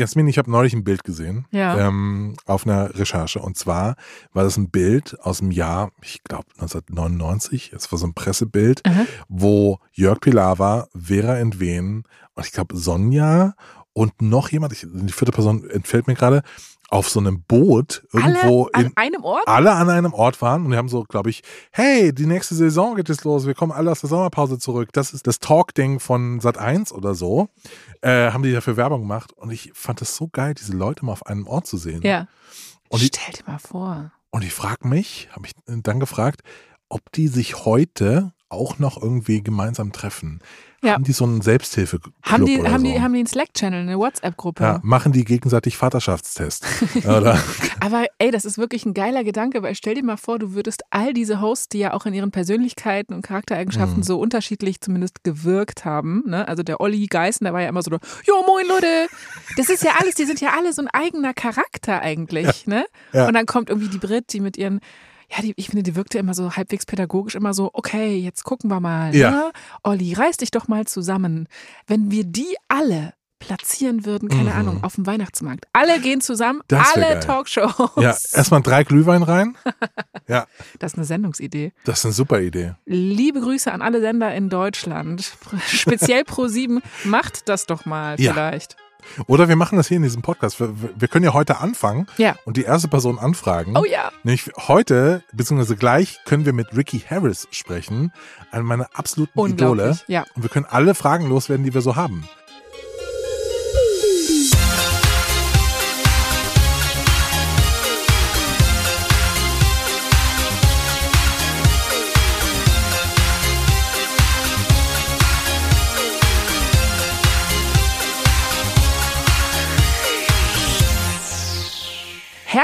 Jasmin, ich habe neulich ein Bild gesehen Ja. ähm, auf einer Recherche. Und zwar war das ein Bild aus dem Jahr, ich glaube 1999. Es war so ein Pressebild, Aha. wo Jörg Pilawa, Vera Entwen und ich glaube Sonja und noch jemand, ich, die vierte Person entfällt mir gerade, auf so einem Boot irgendwo Alle an in, einem Ort? alle an einem Ort waren und die haben so, glaube ich, hey, die nächste Saison geht jetzt los, wir kommen alle aus der Sommerpause zurück. Das ist das Talk-Ding von Sat 1 oder so. Äh, haben die dafür Werbung gemacht und ich fand es so geil, diese Leute mal auf einem Ort zu sehen. Ja. Und, Stell dir mal vor. und ich frage mich, habe ich dann gefragt, ob die sich heute auch noch irgendwie gemeinsam treffen. Ja. Haben die so einen Selbsthilfeclub Haben die, oder haben, so? die, haben die einen Slack-Channel, eine WhatsApp-Gruppe? ja, machen die gegenseitig Vaterschaftstest. oder? Aber ey, das ist wirklich ein geiler Gedanke, weil stell dir mal vor, du würdest all diese Hosts, die ja auch in ihren Persönlichkeiten und Charaktereigenschaften Mhm. so unterschiedlich zumindest gewirkt haben, ne? Also der Olli Geißen, der war ja immer so, jo moin Leute, das ist ja alles, die sind ja alle so ein eigener Charakter eigentlich, ne? Ja. Und dann kommt irgendwie die Brit, die mit ihren ja, die, ich finde, die wirkte immer so halbwegs pädagogisch, immer so, okay, jetzt gucken wir mal. Ja. Ne? Olli, reiß dich doch mal zusammen. Wenn wir die alle platzieren würden, keine Mhm. Ahnung, auf dem Weihnachtsmarkt. Alle gehen zusammen, alle geil. Talkshows. Ja, erstmal drei Glühwein rein. Ja, Das ist eine Sendungsidee. das ist eine super Idee. Liebe Grüße an alle Sender in Deutschland. Speziell Pro7, macht das doch mal Ja. vielleicht. Oder wir machen das hier in diesem Podcast. Wir, wir können ja heute anfangen Ja. und die erste Person anfragen. Oh ja. Nämlich heute, beziehungsweise gleich, können wir mit Ricky Harris sprechen, eine meiner absoluten Idole. Ja. Und wir können alle Fragen loswerden, die wir so haben.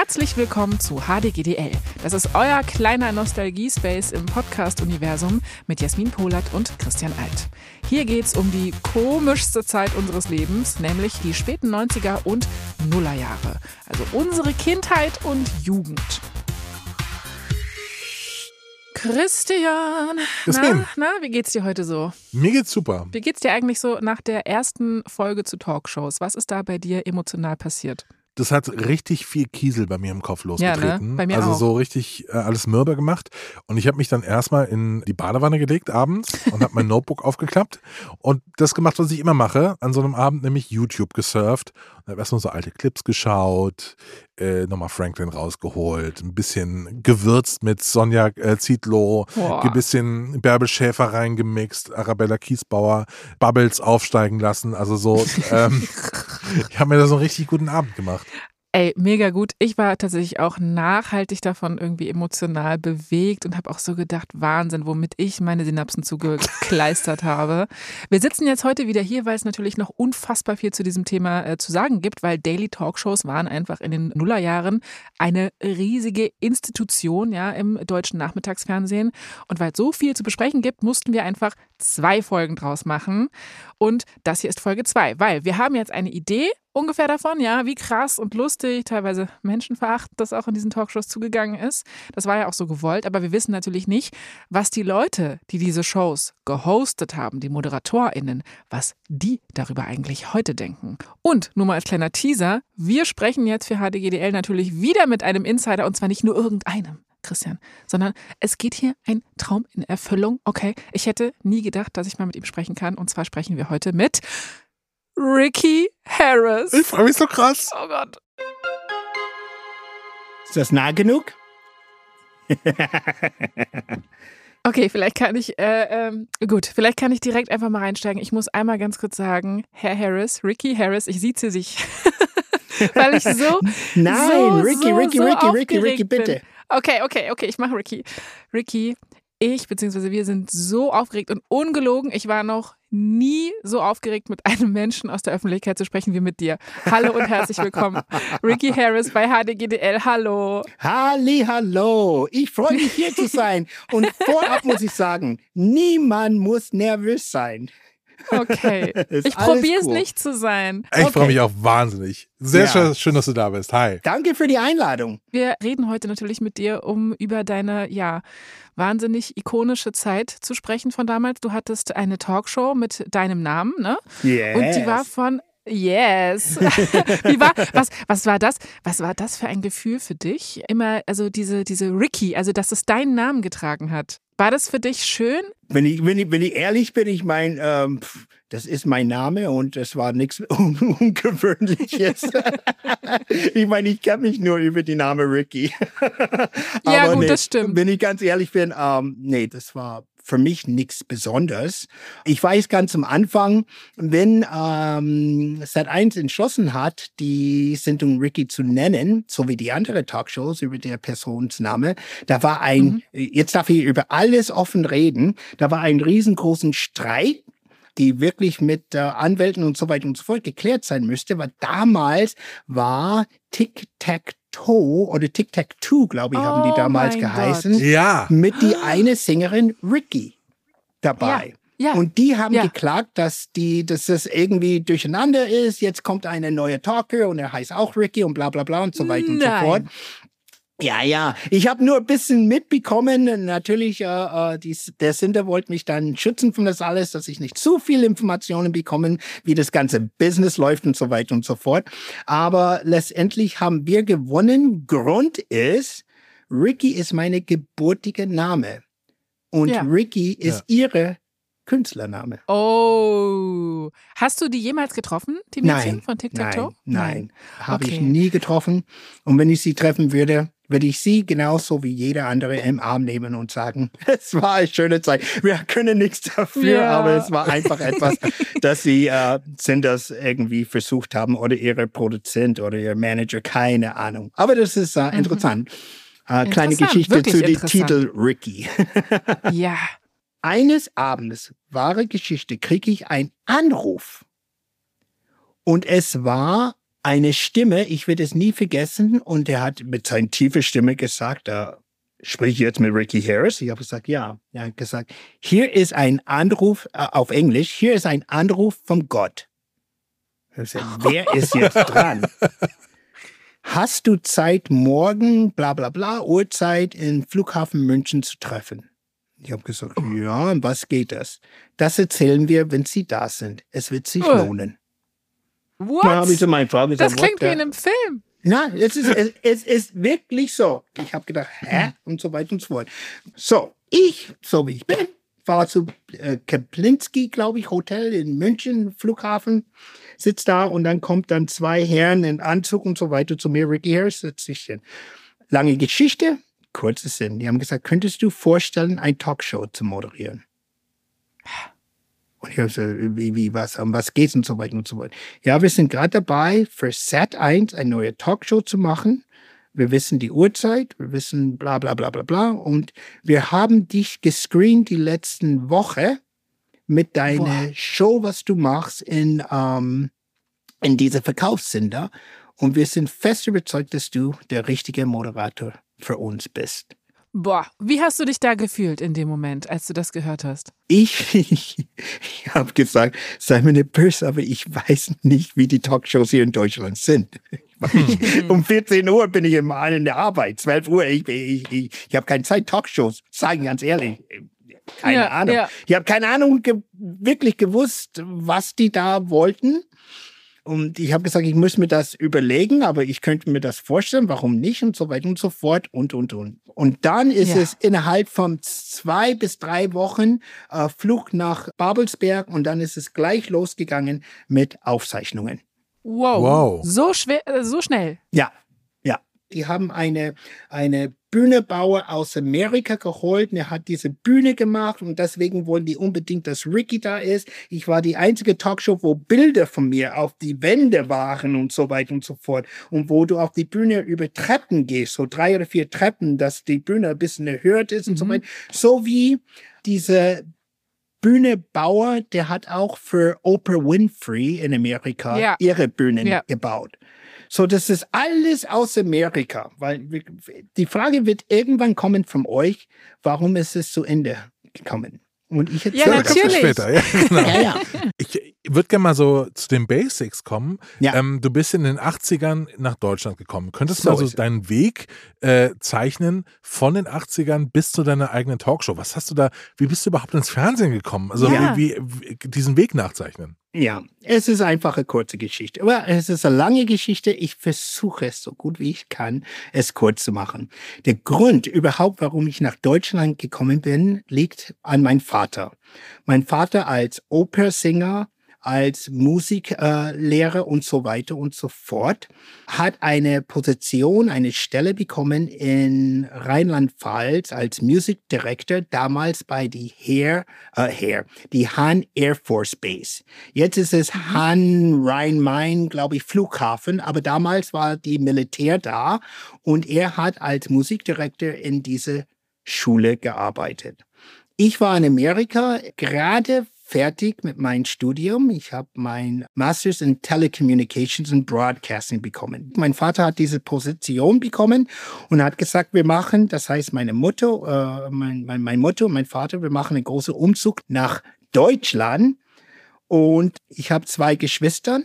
Herzlich willkommen zu HDGDL. Das ist euer kleiner Nostalgie-Space im Podcast-Universum mit Jasmin Polat und Christian Alt. Hier geht's um die komischste Zeit unseres Lebens, nämlich die späten 90er und Nullerjahre. Also unsere Kindheit und Jugend. Christian, na, na, wie geht's dir heute so? Mir geht's super. Wie geht's dir eigentlich so nach der ersten Folge zu Talkshows? Was ist da bei dir emotional passiert? Das hat richtig viel Kiesel bei mir im Kopf Ja, ne? losgetreten. Bei mir also auch. so richtig äh, alles mürbe gemacht. Und ich habe mich dann erstmal in die Badewanne gelegt abends und habe mein Notebook aufgeklappt und das gemacht, was ich immer mache, an so einem Abend, nämlich YouTube gesurft. Und habe erstmal so alte Clips geschaut, äh, nochmal Franklin rausgeholt, ein bisschen gewürzt mit Sonja äh, Zietlow, ein bisschen Bärbel Schäfer reingemixt, Arabella Kiesbauer, Bubbles aufsteigen lassen. Also so, ähm, ich habe mir da so einen richtig guten Abend gemacht. Ey, mega gut. Ich war tatsächlich auch nachhaltig davon irgendwie emotional bewegt und habe auch so gedacht, Wahnsinn, womit ich meine Synapsen zugekleistert habe. Wir sitzen jetzt heute wieder hier, weil es natürlich noch unfassbar viel zu diesem Thema äh, zu sagen gibt, weil Daily Talkshows waren einfach in den Nullerjahren eine riesige Institution ja im deutschen Nachmittagsfernsehen und weil es so viel zu besprechen gibt, mussten wir einfach zwei Folgen draus machen und das hier ist Folge zwei, weil wir haben jetzt eine Idee ungefähr davon, ja, wie krass und lustig, teilweise menschenverachtend das auch in diesen Talkshows zugegangen ist. Das war ja auch so gewollt, aber wir wissen natürlich nicht, was die Leute, die diese Shows gehostet haben, die ModeratorInnen, was die darüber eigentlich heute denken. Und nur mal als kleiner Teaser, wir sprechen jetzt für HDGDL natürlich wieder mit einem Insider und zwar nicht nur irgendeinem. Christian, sondern es geht hier ein Traum in Erfüllung. Okay, ich hätte nie gedacht, dass ich mal mit ihm sprechen kann. Und zwar sprechen wir heute mit Ricky Harris. Ich freue mich so krass. Oh Gott. Ist das nah genug? Okay, vielleicht kann ich, äh, ähm, gut, vielleicht kann ich direkt einfach mal reinsteigen. Ich muss einmal ganz kurz sagen, Herr Harris, Ricky Harris, ich sieze sich. Weil ich so. Nein, so, Ricky, so, Ricky, so Ricky, Ricky, Ricky, bitte. Bin. Okay, okay, okay, ich mache Ricky. Ricky, ich bzw. wir sind so aufgeregt und ungelogen. Ich war noch nie so aufgeregt, mit einem Menschen aus der Öffentlichkeit zu sprechen wie mit dir. Hallo und herzlich willkommen. Ricky Harris bei HDGDL. Hallo. Halli, hallo. Ich freue mich hier zu sein. Und vorab muss ich sagen, niemand muss nervös sein. Okay. Ich probiere es cool. nicht zu sein. Ich Okay. freue mich auch wahnsinnig. Sehr Ja. schön, schön, dass du da bist. Hi. Danke für die Einladung. Wir reden heute natürlich mit dir, um über deine, ja, wahnsinnig ikonische Zeit zu sprechen von damals. Du hattest eine Talkshow mit deinem Namen, ne? Yes. Und die war von Yes. Wie war, was, was war das? Was war das für ein Gefühl für dich? Immer, also diese, diese Ricky, also dass es deinen Namen getragen hat. War das für dich schön? Wenn ich, wenn ich, wenn ich ehrlich bin, ich meine, ähm, das ist mein Name und es war nichts Un Ungewöhnliches. ich meine, ich kenne mich nur über den Namen Ricky. ja, gut, nee, das stimmt. Wenn ich ganz ehrlich bin, ähm, nee, das war für mich nichts Besonderes. Ich weiß ganz am Anfang, wenn ähm, Sat1 entschlossen hat, die Sendung Ricky zu nennen, so wie die andere Talkshows über der Personsname, da war ein, Mhm. jetzt darf ich über alles offen reden, da war ein riesengroßen Streit die wirklich mit äh, Anwälten und so weiter und so fort geklärt sein müsste, weil damals war Tic-Tac-Toe oder Tic-Tac-Two, glaube ich, haben die Oh damals geheißen Gott. Ja. mit die eine Sängerin Ricky dabei. Ja. Und die haben Ja. geklagt, dass die, dass das irgendwie durcheinander ist. Jetzt kommt eine neue Talker und er heißt auch Ricky und bla bla bla und so weiter und so Nein. fort. Ja, ja. Ich habe nur ein bisschen mitbekommen. Natürlich, äh, äh, die, der Sender wollte mich dann schützen von das alles, dass ich nicht zu viel Informationen bekomme, wie das ganze Business läuft und so weiter und so fort. Aber letztendlich haben wir gewonnen. Grund ist, Ricky ist meine geburtige Name. Und Ja. Ricky ist ihre Künstlername. Oh. Hast du die jemals getroffen, die Mädchen Nein, von TikTok? Nein, nein, habe ich Okay. nie getroffen. Und wenn ich sie treffen würde, würde ich sie genauso wie jeder andere im Arm nehmen und sagen, es war eine schöne Zeit. Wir können nichts dafür, Ja. aber es war einfach etwas, dass sie äh, sind das irgendwie versucht haben oder ihre Produzent oder ihr Manager, keine Ahnung. Aber das ist äh, interessant. Äh, kleine Mhm. Geschichte zu dem. Titel Ricky. Ja. Eines Abends, wahre Geschichte, kriege ich einen Anruf. Und es war eine Stimme, ich werde es nie vergessen, und er hat mit seiner tiefen Stimme gesagt, äh, spreche ich jetzt mit Ricky Harris? Ich habe gesagt, ja. Er hat gesagt, hier ist ein Anruf, äh, auf Englisch, hier ist ein Anruf vom Gott. Gesagt, wer ist jetzt dran? Hast du Zeit, morgen, bla bla bla, Uhrzeit im Flughafen München zu treffen? Ich habe gesagt, ja, um was geht das? Das erzählen wir, wenn Sie da sind. Es wird sich Oh. lohnen. Dann habe ich What? zu Frau gesagt, Das klingt wie in einem Film. na, es ist, es, es ist wirklich so. Ich habe gedacht, hä? Und so weiter und so fort. So, ich, so wie ich bin, fahre zu äh, Kemplinski, glaube ich, Hotel in München, Flughafen, sitz da und dann kommt dann zwei Herren in Anzug und so weiter zu mir. Ricky Harris sitzt sich hin. Lange Geschichte, kurzes Sinn. Die haben gesagt, könntest du vorstellen, ein Talkshow zu moderieren? Und ich habe so, wie, wie, was, um was geht's und so weiter und so fort. Ja, wir sind gerade dabei, für Sat 1 eine neue Talkshow zu machen. Wir wissen die Uhrzeit, wir wissen bla bla bla bla bla. Und wir haben dich gescreent die letzten Woche mit deiner Boah. Show, was du machst in, ähm, in diese Verkaufssender. Und wir sind fest überzeugt, dass du der richtige Moderator für uns bist. Boah, wie hast du dich da gefühlt in dem Moment, als du das gehört hast? Ich, ich, ich habe gesagt, sei mir nicht böse, aber ich weiß nicht, wie die Talkshows hier in Deutschland sind. Ich, um 14 Uhr bin ich immer in der Arbeit, 12 Uhr, ich, ich, ich, ich habe keine Zeit, Talkshows, sagen ganz ehrlich. Keine Ja, Ahnung. ja. Ich habe keine Ahnung ge wirklich gewusst, was die da wollten. Und ich habe gesagt, ich muss mir das überlegen, aber ich könnte mir das vorstellen, warum nicht und so weiter und so fort und, und, und. Und dann ist Ja. es innerhalb von zwei bis drei Wochen äh, Flug nach Babelsberg und dann ist es gleich losgegangen mit Aufzeichnungen. Wow. Wow. So schwer, äh, so schnell. Ja, ja. Die haben eine, eine Bühnebauer aus Amerika geholt und er hat diese Bühne gemacht und deswegen wollen die unbedingt, dass Ricky da ist. Ich war die einzige Talkshow, wo Bilder von mir auf die Wände waren und so weiter und so fort. Und wo du auf die Bühne über Treppen gehst, so drei oder vier Treppen, dass die Bühne ein bisschen erhöht ist und so Mhm. weiter. So wie diese Bühnebauer, der hat auch für Oprah Winfrey in Amerika Ja. ihre Bühnen Ja. gebaut. So, das ist alles aus Amerika, weil die Frage wird irgendwann kommen von euch, warum ist es zu Ende gekommen? Und ich Ja, erzähle das kommt natürlich. später. Ja, genau. Ja, ja. Ich, würde gerne mal so zu den Basics kommen. Ja. Ähm, du bist in den 80ern nach Deutschland gekommen. Könntest du So mal so ist es. deinen Weg äh, zeichnen von den 80ern bis zu deiner eigenen Talkshow? Was hast du da, wie bist du überhaupt ins Fernsehen gekommen? Also Ja. wie, wie, wie diesen Weg nachzeichnen? Ja, es ist einfach eine kurze Geschichte. Aber es ist eine lange Geschichte. Ich versuche es so gut wie ich kann, es kurz zu machen. Der Grund überhaupt, warum ich nach Deutschland gekommen bin, liegt an meinem Vater. Mein Vater als Opernsänger, als Musiklehrer äh, und so weiter und so fort, hat eine Position, eine Stelle bekommen in Rheinland-Pfalz als Music Director, damals bei die Heer, äh, Heer, die Han Air Force Base. Jetzt ist es Han Rhein-Main, glaube ich, Flughafen, aber damals war die Militär da und er hat als Musikdirektor in diese Schule gearbeitet. Ich war in Amerika gerade fertig mit meinem Studium. Ich habe mein Masters in Telecommunications and Broadcasting bekommen. Mein Vater hat diese Position bekommen und hat gesagt, wir machen, das heißt meine Mutter, äh, mein, mein, mein Mutter und mein Vater, wir machen einen großen Umzug nach Deutschland und ich habe zwei Geschwister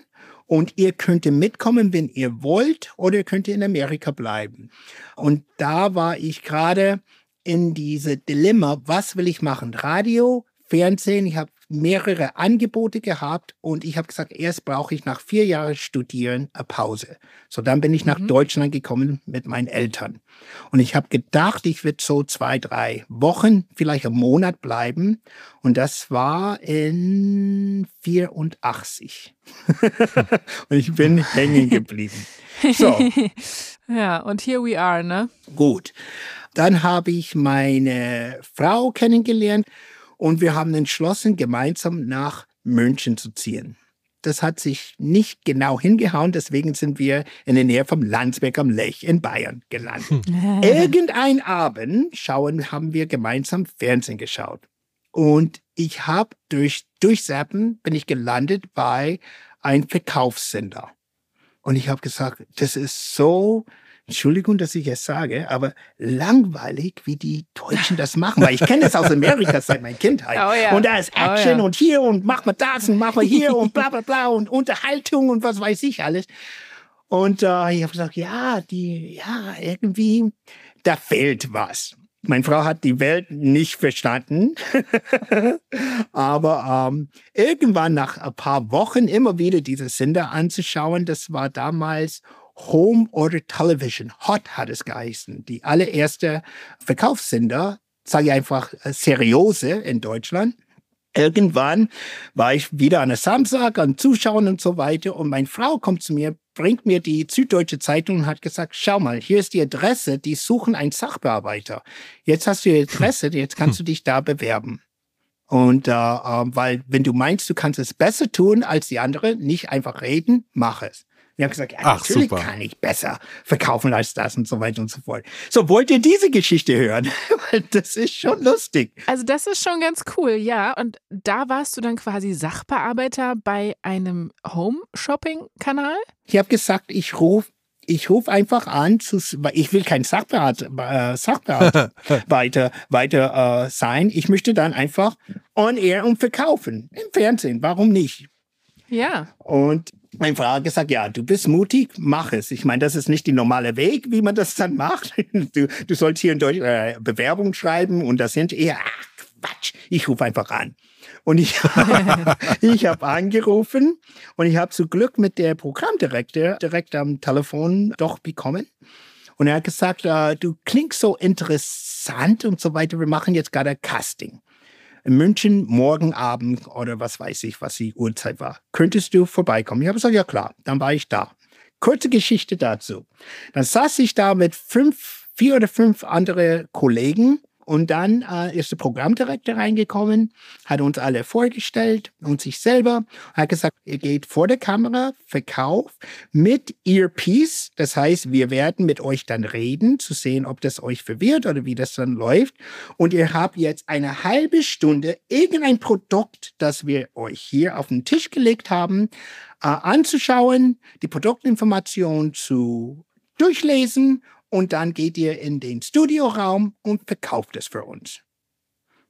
und ihr könnt mitkommen, wenn ihr wollt, oder ihr könnt in Amerika bleiben. Und da war ich gerade in diese Dilemma, was will ich machen? Radio, Fernsehen, ich habe mehrere Angebote gehabt und ich habe gesagt, erst brauche ich nach vier Jahren Studieren eine Pause. So, dann bin ich nach Mhm. Deutschland gekommen mit meinen Eltern. Und ich habe gedacht, ich würde so zwei, drei Wochen, vielleicht einen Monat bleiben. Und das war in 84. und ich bin hängen geblieben. So, ja, und here we are, ne? Gut. Dann habe ich meine Frau kennengelernt und wir haben entschlossen, gemeinsam nach München zu ziehen. Das hat sich nicht genau hingehauen, deswegen sind wir in der Nähe vom Landsberg am Lech in Bayern gelandet. Irgendein Abend schauen, haben wir gemeinsam Fernsehen geschaut. Und ich habe durch Durchsappen bin ich gelandet bei einem Verkaufssender. Und ich habe gesagt, das ist so, Entschuldigung, dass ich es sage, aber langweilig, wie die Deutschen das machen. Weil ich kenne das aus Amerika seit meiner Kindheit. Oh ja. Und da ist Oh Action ja. und hier und mach mal das und mach mal hier und bla bla bla und Unterhaltung und was weiß ich alles. Und äh, ich habe gesagt, ja, die, ja, irgendwie, da fehlt was. Meine Frau hat die Welt nicht verstanden, aber ähm, irgendwann nach ein paar Wochen immer wieder diese Sender anzuschauen, das war damals Home Order Television, Hot hat es geheißen, die allererste Verkaufssender, sage ich einfach äh, seriöse in Deutschland. Irgendwann war ich wieder an der Samstag an Zuschauen und so weiter und meine Frau kommt zu mir, bringt mir die Süddeutsche Zeitung und hat gesagt, schau mal, hier ist die Adresse, die suchen einen Sachbearbeiter. Jetzt hast du die Adresse, jetzt kannst du dich da bewerben. Und äh, äh, weil wenn du meinst, du kannst es besser tun als die andere, nicht einfach reden, mach es. Wir haben gesagt, ja, Ach, natürlich super. kann ich besser verkaufen als das und so weiter und so fort. So, wollt ihr diese Geschichte hören? Weil das ist schon lustig. Also das ist schon ganz cool, ja. Und da warst du dann quasi Sachbearbeiter bei einem Home-Shopping-Kanal? Ich habe gesagt, ich rufe ich ruf einfach an, zu, weil ich will kein Sachbearbeiter, äh, Sachbearbeiter weiter, weiter äh, sein. Ich möchte dann einfach on air und verkaufen. Im Fernsehen, warum nicht? Ja. Und meine Frau hat gesagt, ja, du bist mutig, mach es. Ich meine, das ist nicht der normale Weg, wie man das dann macht. Du, du sollst hier in Deutschland äh, Bewerbung schreiben und das sind eher, ach, Quatsch, ich rufe einfach an. Und ich, ich habe angerufen und ich habe zu Glück mit der Programmdirektor direkt am Telefon doch bekommen. Und er hat gesagt, äh, du klingst so interessant und so weiter. Wir machen jetzt gerade Casting. In München morgen Abend oder was weiß ich, was die Uhrzeit war. Könntest du vorbeikommen? Ich habe gesagt, ja klar, dann war ich da. Kurze Geschichte dazu. Dann saß ich da mit fünf, vier oder fünf andere Kollegen und dann äh, ist der Programmdirektor reingekommen, hat uns alle vorgestellt und sich selber, hat gesagt, ihr geht vor der Kamera, Verkauf mit Earpiece. Das heißt, wir werden mit euch dann reden, zu sehen, ob das euch verwirrt oder wie das dann läuft. Und ihr habt jetzt eine halbe Stunde irgendein Produkt, das wir euch hier auf den Tisch gelegt haben, äh, anzuschauen, die Produktinformation zu durchlesen und dann geht ihr in den Studioraum und verkauft es für uns.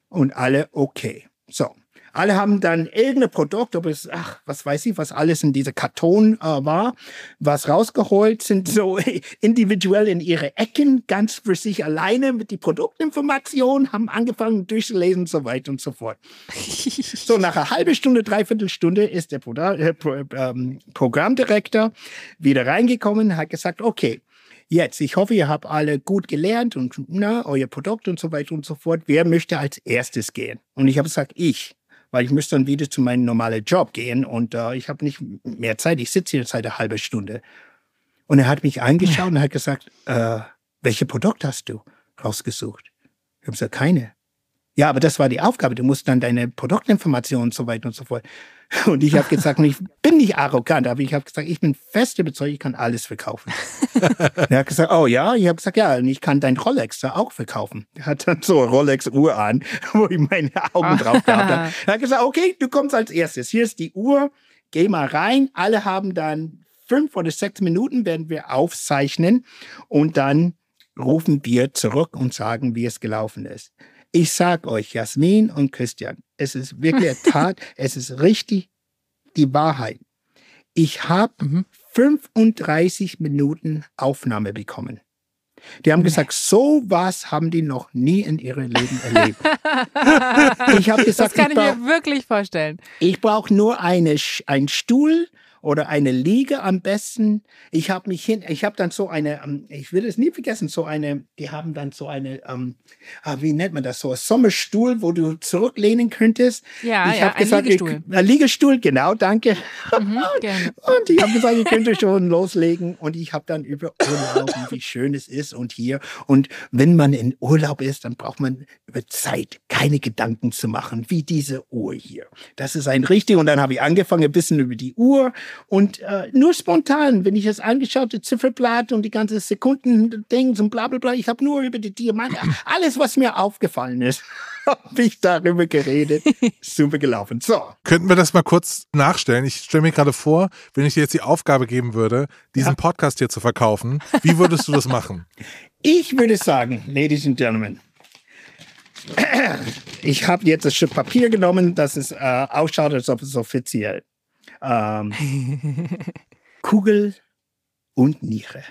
Und alle okay. So. Alle haben dann irgendein Produkt, ob es, ach, was weiß ich, was alles in dieser Karton äh, war, was rausgeholt, sind so individuell in ihre Ecken, ganz für sich alleine mit die Produktinformationen, haben angefangen durchzulesen und so weiter und so fort. so, nach einer halben Stunde, dreiviertel Stunde ist der Pro äh, Pro ähm, Programmdirektor wieder reingekommen, hat gesagt, okay, Jetzt, ich hoffe, ihr habt alle gut gelernt und na, euer Produkt und so weiter und so fort. Wer möchte als erstes gehen? Und ich habe gesagt, ich weil ich müsste dann wieder zu meinem normalen Job gehen und äh, ich habe nicht mehr Zeit. Ich sitze hier seit einer halben Stunde. Und er hat mich angeschaut und hat gesagt, äh, welche Produkt hast du rausgesucht? Ich habe gesagt, keine. Ja, aber das war die Aufgabe. Du musst dann deine Produktinformationen und so weiter und so fort. Und ich habe gesagt, ich bin nicht arrogant, aber ich habe gesagt, ich bin fest überzeugt, ich kann alles verkaufen. er hat gesagt, oh ja, ich habe gesagt, ja, und ich kann dein Rolex da auch verkaufen. Er hat dann so eine Rolex-Uhr an, wo ich meine Augen drauf gehabt habe. Er hat gesagt, okay, du kommst als erstes. Hier ist die Uhr, geh mal rein. Alle haben dann fünf oder sechs Minuten, werden wir aufzeichnen und dann rufen wir zurück und sagen, wie es gelaufen ist. Ich sag euch, Jasmin und Christian, es ist wirklich Tat, es ist richtig die Wahrheit. Ich habe mhm. 35 Minuten Aufnahme bekommen. Die haben gesagt, so was haben die noch nie in ihrem Leben erlebt. ich habe gesagt, das kann ich, ich mir wirklich vorstellen. Ich brauche nur eine, einen Stuhl, oder eine Liege am besten. Ich habe mich hin, ich habe dann so eine, ähm, ich will es nie vergessen, so eine, die haben dann so eine, ähm, ah, wie nennt man das, so ein Sommerstuhl, wo du zurücklehnen könntest. Ja, ich ja, ein gesagt, Liegestuhl. Ich, ein Liegestuhl, genau, danke. Mhm, und ich habe gesagt, ich könnte schon loslegen und ich habe dann über Urlaub, wie schön es ist und hier. Und wenn man in Urlaub ist, dann braucht man über Zeit keine Gedanken zu machen, wie diese Uhr hier. Das ist ein richtig. Und dann habe ich angefangen, ein bisschen über die Uhr und äh, nur spontan, wenn ich das angeschaute Zifferblatt und die ganze Sekunden-Dings und bla bla bla, ich habe nur über die Diamanten, alles, was mir aufgefallen ist, habe ich darüber geredet. Super gelaufen. So. Könnten wir das mal kurz nachstellen? Ich stelle mir gerade vor, wenn ich dir jetzt die Aufgabe geben würde, diesen ja. Podcast hier zu verkaufen, wie würdest du das machen? Ich würde sagen, Ladies and Gentlemen, ich habe jetzt das Stück Papier genommen, dass es äh, ausschaut, als ob es offiziell ähm, Kugel und Niere.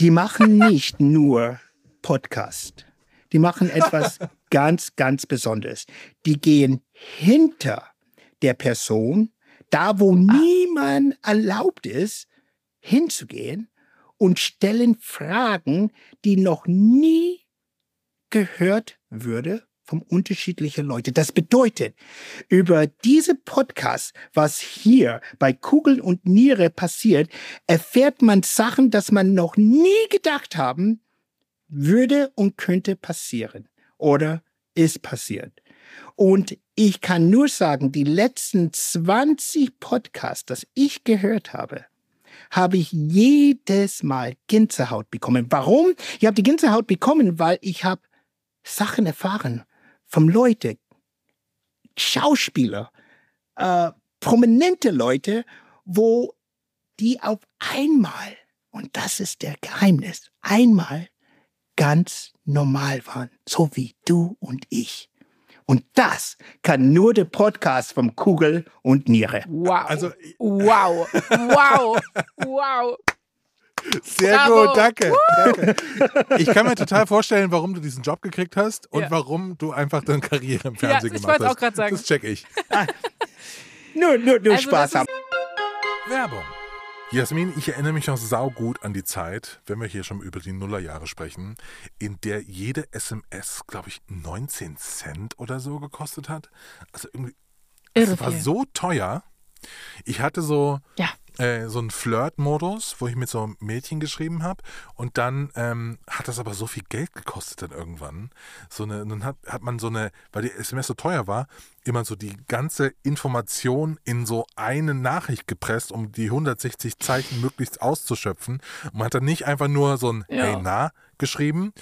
Die machen nicht nur Podcast. Die machen etwas ganz, ganz Besonderes. Die gehen hinter der Person, da wo niemand erlaubt ist, hinzugehen und stellen Fragen, die noch nie gehört würde von unterschiedlichen Leuten. Das bedeutet, über diese Podcast, was hier bei Kugel und Niere passiert, erfährt man Sachen, dass man noch nie gedacht haben, würde und könnte passieren oder ist passiert. Und ich kann nur sagen, die letzten 20 Podcasts, das ich gehört habe, habe ich jedes Mal Gänsehaut bekommen. Warum? Ich habe die Gänsehaut bekommen, weil ich habe Sachen erfahren vom Leute, Schauspieler, äh, prominente Leute, wo die auf einmal, und das ist der Geheimnis, einmal ganz normal waren, so wie du und ich. Und das kann nur der Podcast vom Kugel und Niere. Wow. Also, wow. Wow. Wow. Sehr Bravo. gut, danke, danke. Ich kann mir total vorstellen, warum du diesen Job gekriegt hast und ja. warum du einfach deine Karriere im Fernsehen ja, gemacht hast. auch gerade sagen. Das check ich. nur nur, nur also Spaß haben. Werbung. Jasmin, ich erinnere mich noch saugut an die Zeit, wenn wir hier schon über die Nullerjahre sprechen, in der jede SMS, glaube ich, 19 Cent oder so gekostet hat. Also irgendwie, es war so teuer. Ich hatte so, ja. Äh, so einen Flirt-Modus, wo ich mit so einem Mädchen geschrieben habe. Und dann ähm, hat das aber so viel Geld gekostet dann irgendwann. So eine, dann hat, hat man so eine, weil die SMS so teuer war, immer so die ganze Information in so eine Nachricht gepresst, um die 160 Zeichen möglichst auszuschöpfen. Und man hat dann nicht einfach nur so ein ja. Hey na geschrieben.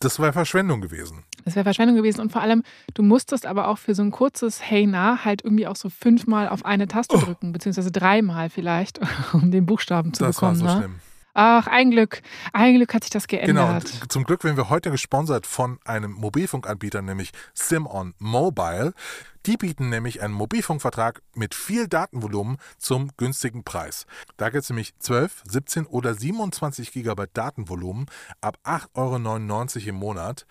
Das wäre Verschwendung gewesen. Das wäre Verschwendung gewesen. Und vor allem, du musstest aber auch für so ein kurzes Hey na halt irgendwie auch so fünfmal auf eine Taste oh. drücken, beziehungsweise dreimal vielleicht, um den Buchstaben zu das bekommen. Das war so ne? schlimm. Ach, ein Glück. Ein Glück hat sich das Genau, geändert. und zum Glück werden wir heute gesponsert von einem Mobilfunkanbieter, nämlich SimOn Mobile. Die bieten nämlich einen Mobilfunkvertrag mit viel Datenvolumen zum günstigen Preis. Da gibt es nämlich 12, 17 oder 27 Gigabyte Datenvolumen ab 8,99 Euro im Monat,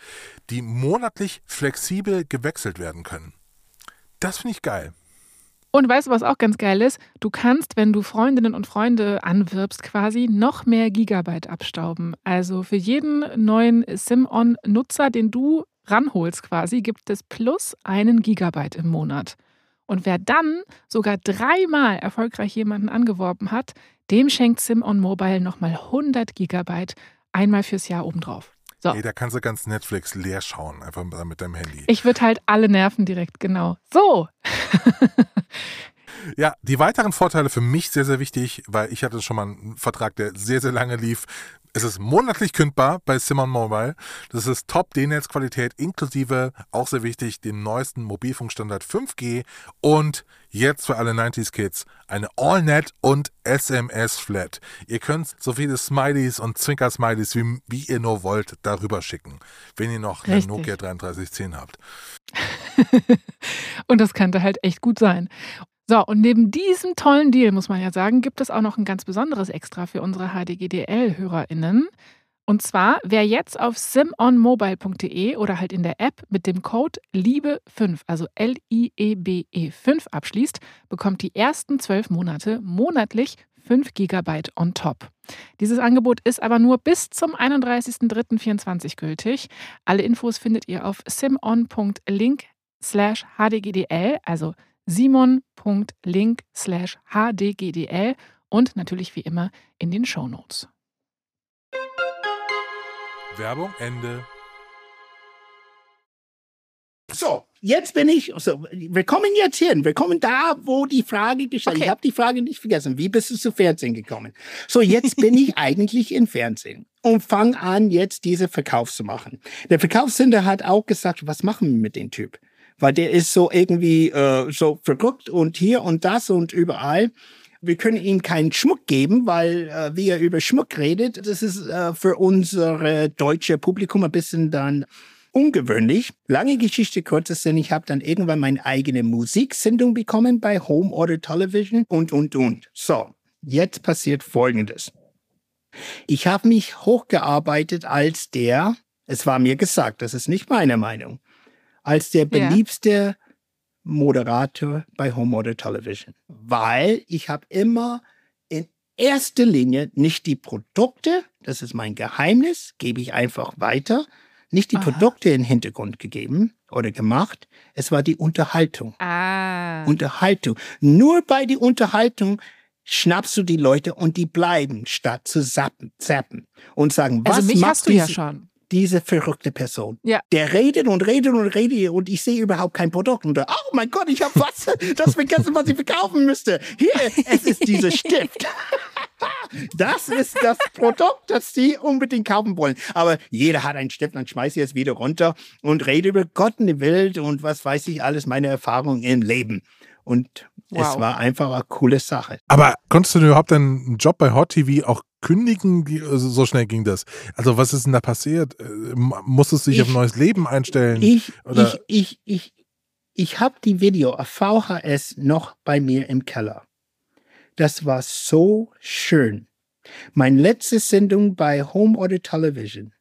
die monatlich flexibel gewechselt werden können. Das finde ich geil. Und weißt du, was auch ganz geil ist? Du kannst, wenn du Freundinnen und Freunde anwirbst, quasi noch mehr Gigabyte abstauben. Also für jeden neuen SimOn-Nutzer, den du ranholst quasi, gibt es plus einen Gigabyte im Monat. Und wer dann sogar dreimal erfolgreich jemanden angeworben hat, dem schenkt SimOn Mobile nochmal 100 Gigabyte einmal fürs Jahr obendrauf. So. Ey, da kannst du ganz Netflix leer schauen, einfach mit deinem Handy. Ich würde halt alle nerven direkt, genau. So. Ja, die weiteren Vorteile für mich sehr, sehr wichtig, weil ich hatte schon mal einen Vertrag, der sehr, sehr lange lief. Es ist monatlich kündbar bei Simon Mobile. Das ist Top-D-Netz-Qualität inklusive, auch sehr wichtig, dem neuesten Mobilfunkstandard 5G und jetzt für alle 90s-Kids eine AllNet und SMS-Flat. Ihr könnt so viele Smileys und Zwinker-Smileys, wie, wie ihr nur wollt, darüber schicken, wenn ihr noch eine Richtig. Nokia 3310 habt. Und das könnte halt echt gut sein. So, und neben diesem tollen Deal, muss man ja sagen, gibt es auch noch ein ganz besonderes Extra für unsere HDGDL-HörerInnen. Und zwar, wer jetzt auf simonmobile.de oder halt in der App mit dem Code LIEBE5, also L-I-E-B-E 5 abschließt, bekommt die ersten zwölf Monate monatlich 5 GB on top. Dieses Angebot ist aber nur bis zum 31.03.24 gültig. Alle Infos findet ihr auf simon.link slash hdgdl, also simon.link slash hdgdl und natürlich wie immer in den Shownotes. Werbung Ende. So, jetzt bin ich, so, wir kommen jetzt hin. Wir kommen da, wo die Frage gestellt Okay. Ich habe die Frage nicht vergessen. Wie bist du zu Fernsehen gekommen? So, jetzt bin ich eigentlich im Fernsehen und fange an, jetzt diese Verkauf zu machen. Der Verkaufssünder hat auch gesagt, was machen wir mit dem Typ? Weil der ist so irgendwie äh, so verrückt und hier und das und überall. Wir können ihm keinen Schmuck geben, weil äh, wie er über Schmuck redet, das ist äh, für unsere deutsche Publikum ein bisschen dann ungewöhnlich. Lange Geschichte, kurzes Sinn. Ich habe dann irgendwann meine eigene Musiksendung bekommen bei Home Order Television und, und, und. So, jetzt passiert Folgendes. Ich habe mich hochgearbeitet als der, es war mir gesagt, das ist nicht meine Meinung, als der beliebste Moderator bei Home Order Television. Weil ich habe immer in erster Linie nicht die Produkte, das ist mein Geheimnis, gebe ich einfach weiter, nicht die Aha. Produkte in den Hintergrund gegeben oder gemacht, es war die Unterhaltung. Ah. Unterhaltung. Nur bei der Unterhaltung schnappst du die Leute und die bleiben, statt zu zappen, zappen und sagen, was also mich macht hast du ja schon. Diese verrückte Person? Ja. Der redet und redet und redet und ich sehe überhaupt kein Produkt. Und da, oh mein Gott, ich habe was, das vergessen, was ich verkaufen müsste. Hier, es ist dieser Stift. Das ist das Produkt, das sie unbedingt kaufen wollen. Aber jeder hat einen Stift, dann schmeiße ich es wieder runter und rede über Gott in die Welt und was weiß ich alles, meine Erfahrungen im Leben. Und Wow. es war einfach eine coole Sache. Aber konntest du überhaupt deinen Job bei Hot TV auch kündigen? Wie- also So schnell ging das. Also was ist denn da passiert? Äh, Musstest du dich auf ein Ich- neues Leben einstellen? Ich, Oder- ich, ich, ich, ich habe die Video auf VHS noch bei mir im Keller. Das war so schön. Meine letzte Sendung bei Home Order Television.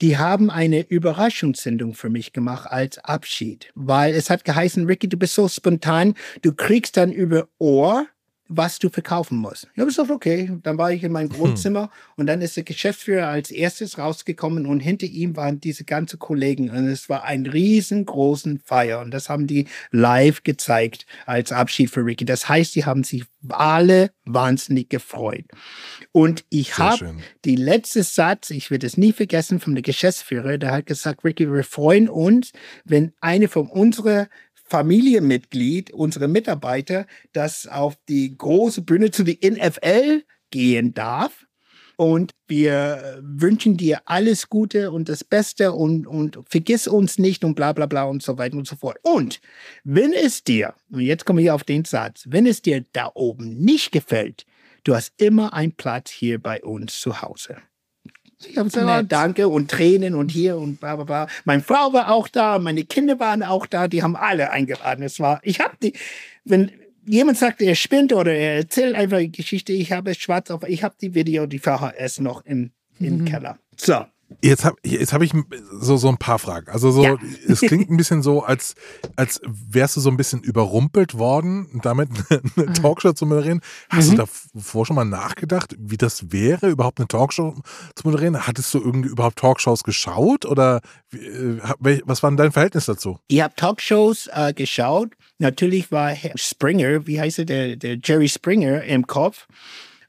Die haben eine Überraschungssendung für mich gemacht als Abschied, weil es hat geheißen, Ricky, du bist so spontan, du kriegst dann über Ohr, was du verkaufen musst. Ich habe gesagt, okay. Dann war ich in meinem Wohnzimmer und dann ist der Geschäftsführer als erstes rausgekommen und hinter ihm waren diese ganzen Kollegen und es war ein riesengroßen Feier und das haben die live gezeigt als Abschied für Ricky. Das heißt, die haben sich alle wahnsinnig gefreut. Und ich habe die letzte Satz, ich werde es nie vergessen, vom Geschäftsführer, der hat gesagt, Ricky, wir freuen uns, wenn eine von unseren Familienmitglied, unsere Mitarbeiter, das auf die große Bühne zu die NFL gehen darf. Und wir wünschen dir alles Gute und das Beste und, und vergiss uns nicht und bla bla bla und so weiter und so fort. Und wenn es dir, und jetzt komme ich auf den Satz, wenn es dir da oben nicht gefällt, du hast immer einen Platz hier bei uns zu Hause. Ich habe gesagt, danke und Tränen und hier und bla bla bla. Meine Frau war auch da, meine Kinder waren auch da, die haben alle eingeladen. Es war, ich habe die, wenn jemand sagt, er spinnt oder er erzählt einfach eine Geschichte, ich habe es schwarz auf, ich habe die Video, die VHS noch im, im Mhm. Keller. So. Jetzt habe jetzt hab ich so, so ein paar Fragen. Also so, Ja. es klingt ein bisschen so, als, als wärst du so ein bisschen überrumpelt worden, damit eine Talkshow zu moderieren. Hast Mhm. du davor schon mal nachgedacht, wie das wäre, überhaupt eine Talkshow zu moderieren? Hattest du irgendwie überhaupt Talkshows geschaut oder äh, was war denn dein Verhältnis dazu? Ich habe Talkshows äh, geschaut. Natürlich war Herr Springer, wie heißt er, der, der Jerry Springer im Kopf.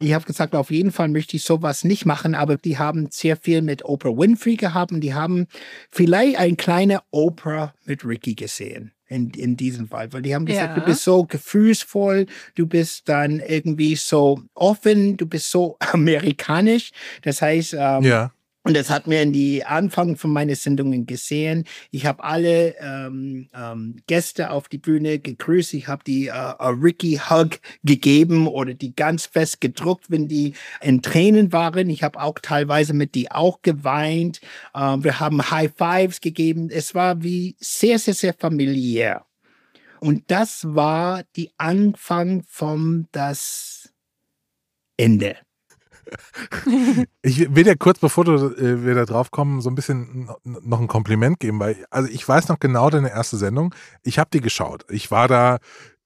Ich habe gesagt, auf jeden Fall möchte ich sowas nicht machen, aber die haben sehr viel mit Oprah Winfrey gehabt und die haben vielleicht ein kleiner Oprah mit Ricky gesehen. In, in diesem Fall, weil die haben gesagt, Ja. du bist so gefühlsvoll, du bist dann irgendwie so offen, du bist so amerikanisch. Das heißt, ähm, Ja. Und das hat mir in die Anfang von meinen Sendungen gesehen. Ich habe alle ähm, ähm, Gäste auf die Bühne gegrüßt. Ich habe die äh, Ricky Hug gegeben oder die ganz fest gedruckt, wenn die in Tränen waren. Ich habe auch teilweise mit die auch geweint. Ähm, wir haben High Fives gegeben. Es war wie sehr, sehr, sehr familiär. Und das war die Anfang von das Ende. Ich will dir kurz, bevor du äh, wir da drauf kommen, so ein bisschen no- noch ein Kompliment geben, weil also ich weiß noch genau deine erste Sendung. Ich habe die geschaut. Ich war da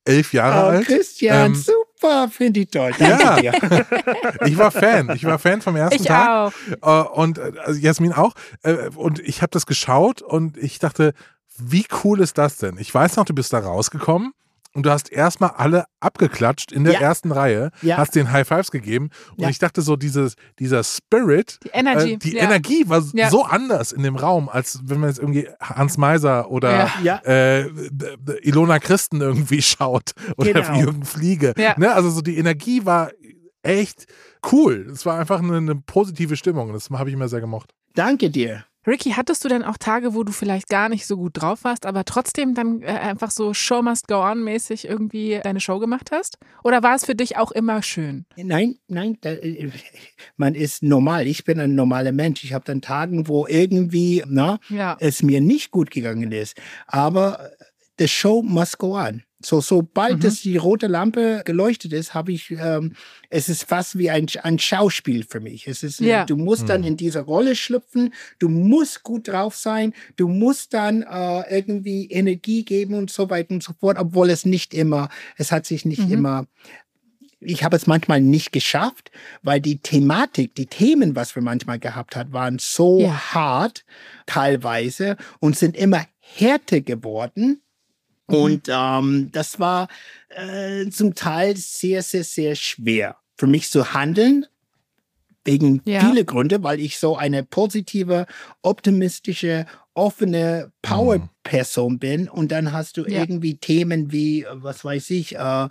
elf Jahre Oh, alt. Christian, Ähm, super, finde ich toll. Ja. Ich war Fan. Ich war Fan vom ersten Ich Tag. auch. Äh, und äh, also Jasmin auch. Äh, und ich habe das geschaut und ich dachte, wie cool ist das denn? Ich weiß noch, du bist da rausgekommen und du hast erstmal alle abgeklatscht in der Ja. ersten Reihe, Ja. hast den High Fives gegeben und Ja. ich dachte so, dieses, dieser Spirit, Die Energy. äh, die ja. Energie war Ja. so anders in dem Raum, als wenn man jetzt irgendwie Hans Meiser oder Ja. äh, Ilona Christen irgendwie schaut oder Genau. Jürgen Fliege. Ja. Ne? Also so die Energie war echt cool. Es war einfach eine, eine positive Stimmung. Das habe ich immer sehr gemocht. Danke dir. Ricky, hattest du denn auch Tage, wo du vielleicht gar nicht so gut drauf warst, aber trotzdem dann äh, einfach so Show must go on mäßig irgendwie deine Show gemacht hast? Oder war es für dich auch immer schön? Nein, nein, da, äh, man ist normal. Ich bin ein normaler Mensch. Ich habe dann Tagen, wo irgendwie na, Ja. es mir nicht gut gegangen ist. Aber the show must go on. So, sobald Mhm. das die rote Lampe geleuchtet ist, habe ich, ähm, es ist fast wie ein, ein Schauspiel für mich. Es ist, Ja. du musst dann in diese Rolle schlüpfen, du musst gut drauf sein, du musst dann äh, irgendwie Energie geben und so weiter und so fort, obwohl es nicht immer, es hat sich nicht Mhm. immer ich habe es manchmal nicht geschafft, weil die Thematik, die Themen, was wir manchmal gehabt hat, waren so Ja. hart teilweise und sind immer härter geworden. Mhm. Und ähm, das war äh, zum Teil sehr, sehr, sehr schwer für mich zu handeln. Wegen Ja. viele Gründe, weil ich so eine positive, optimistische, offene Power-Person bin. Und dann hast du Ja. irgendwie Themen wie, was weiß ich, äh,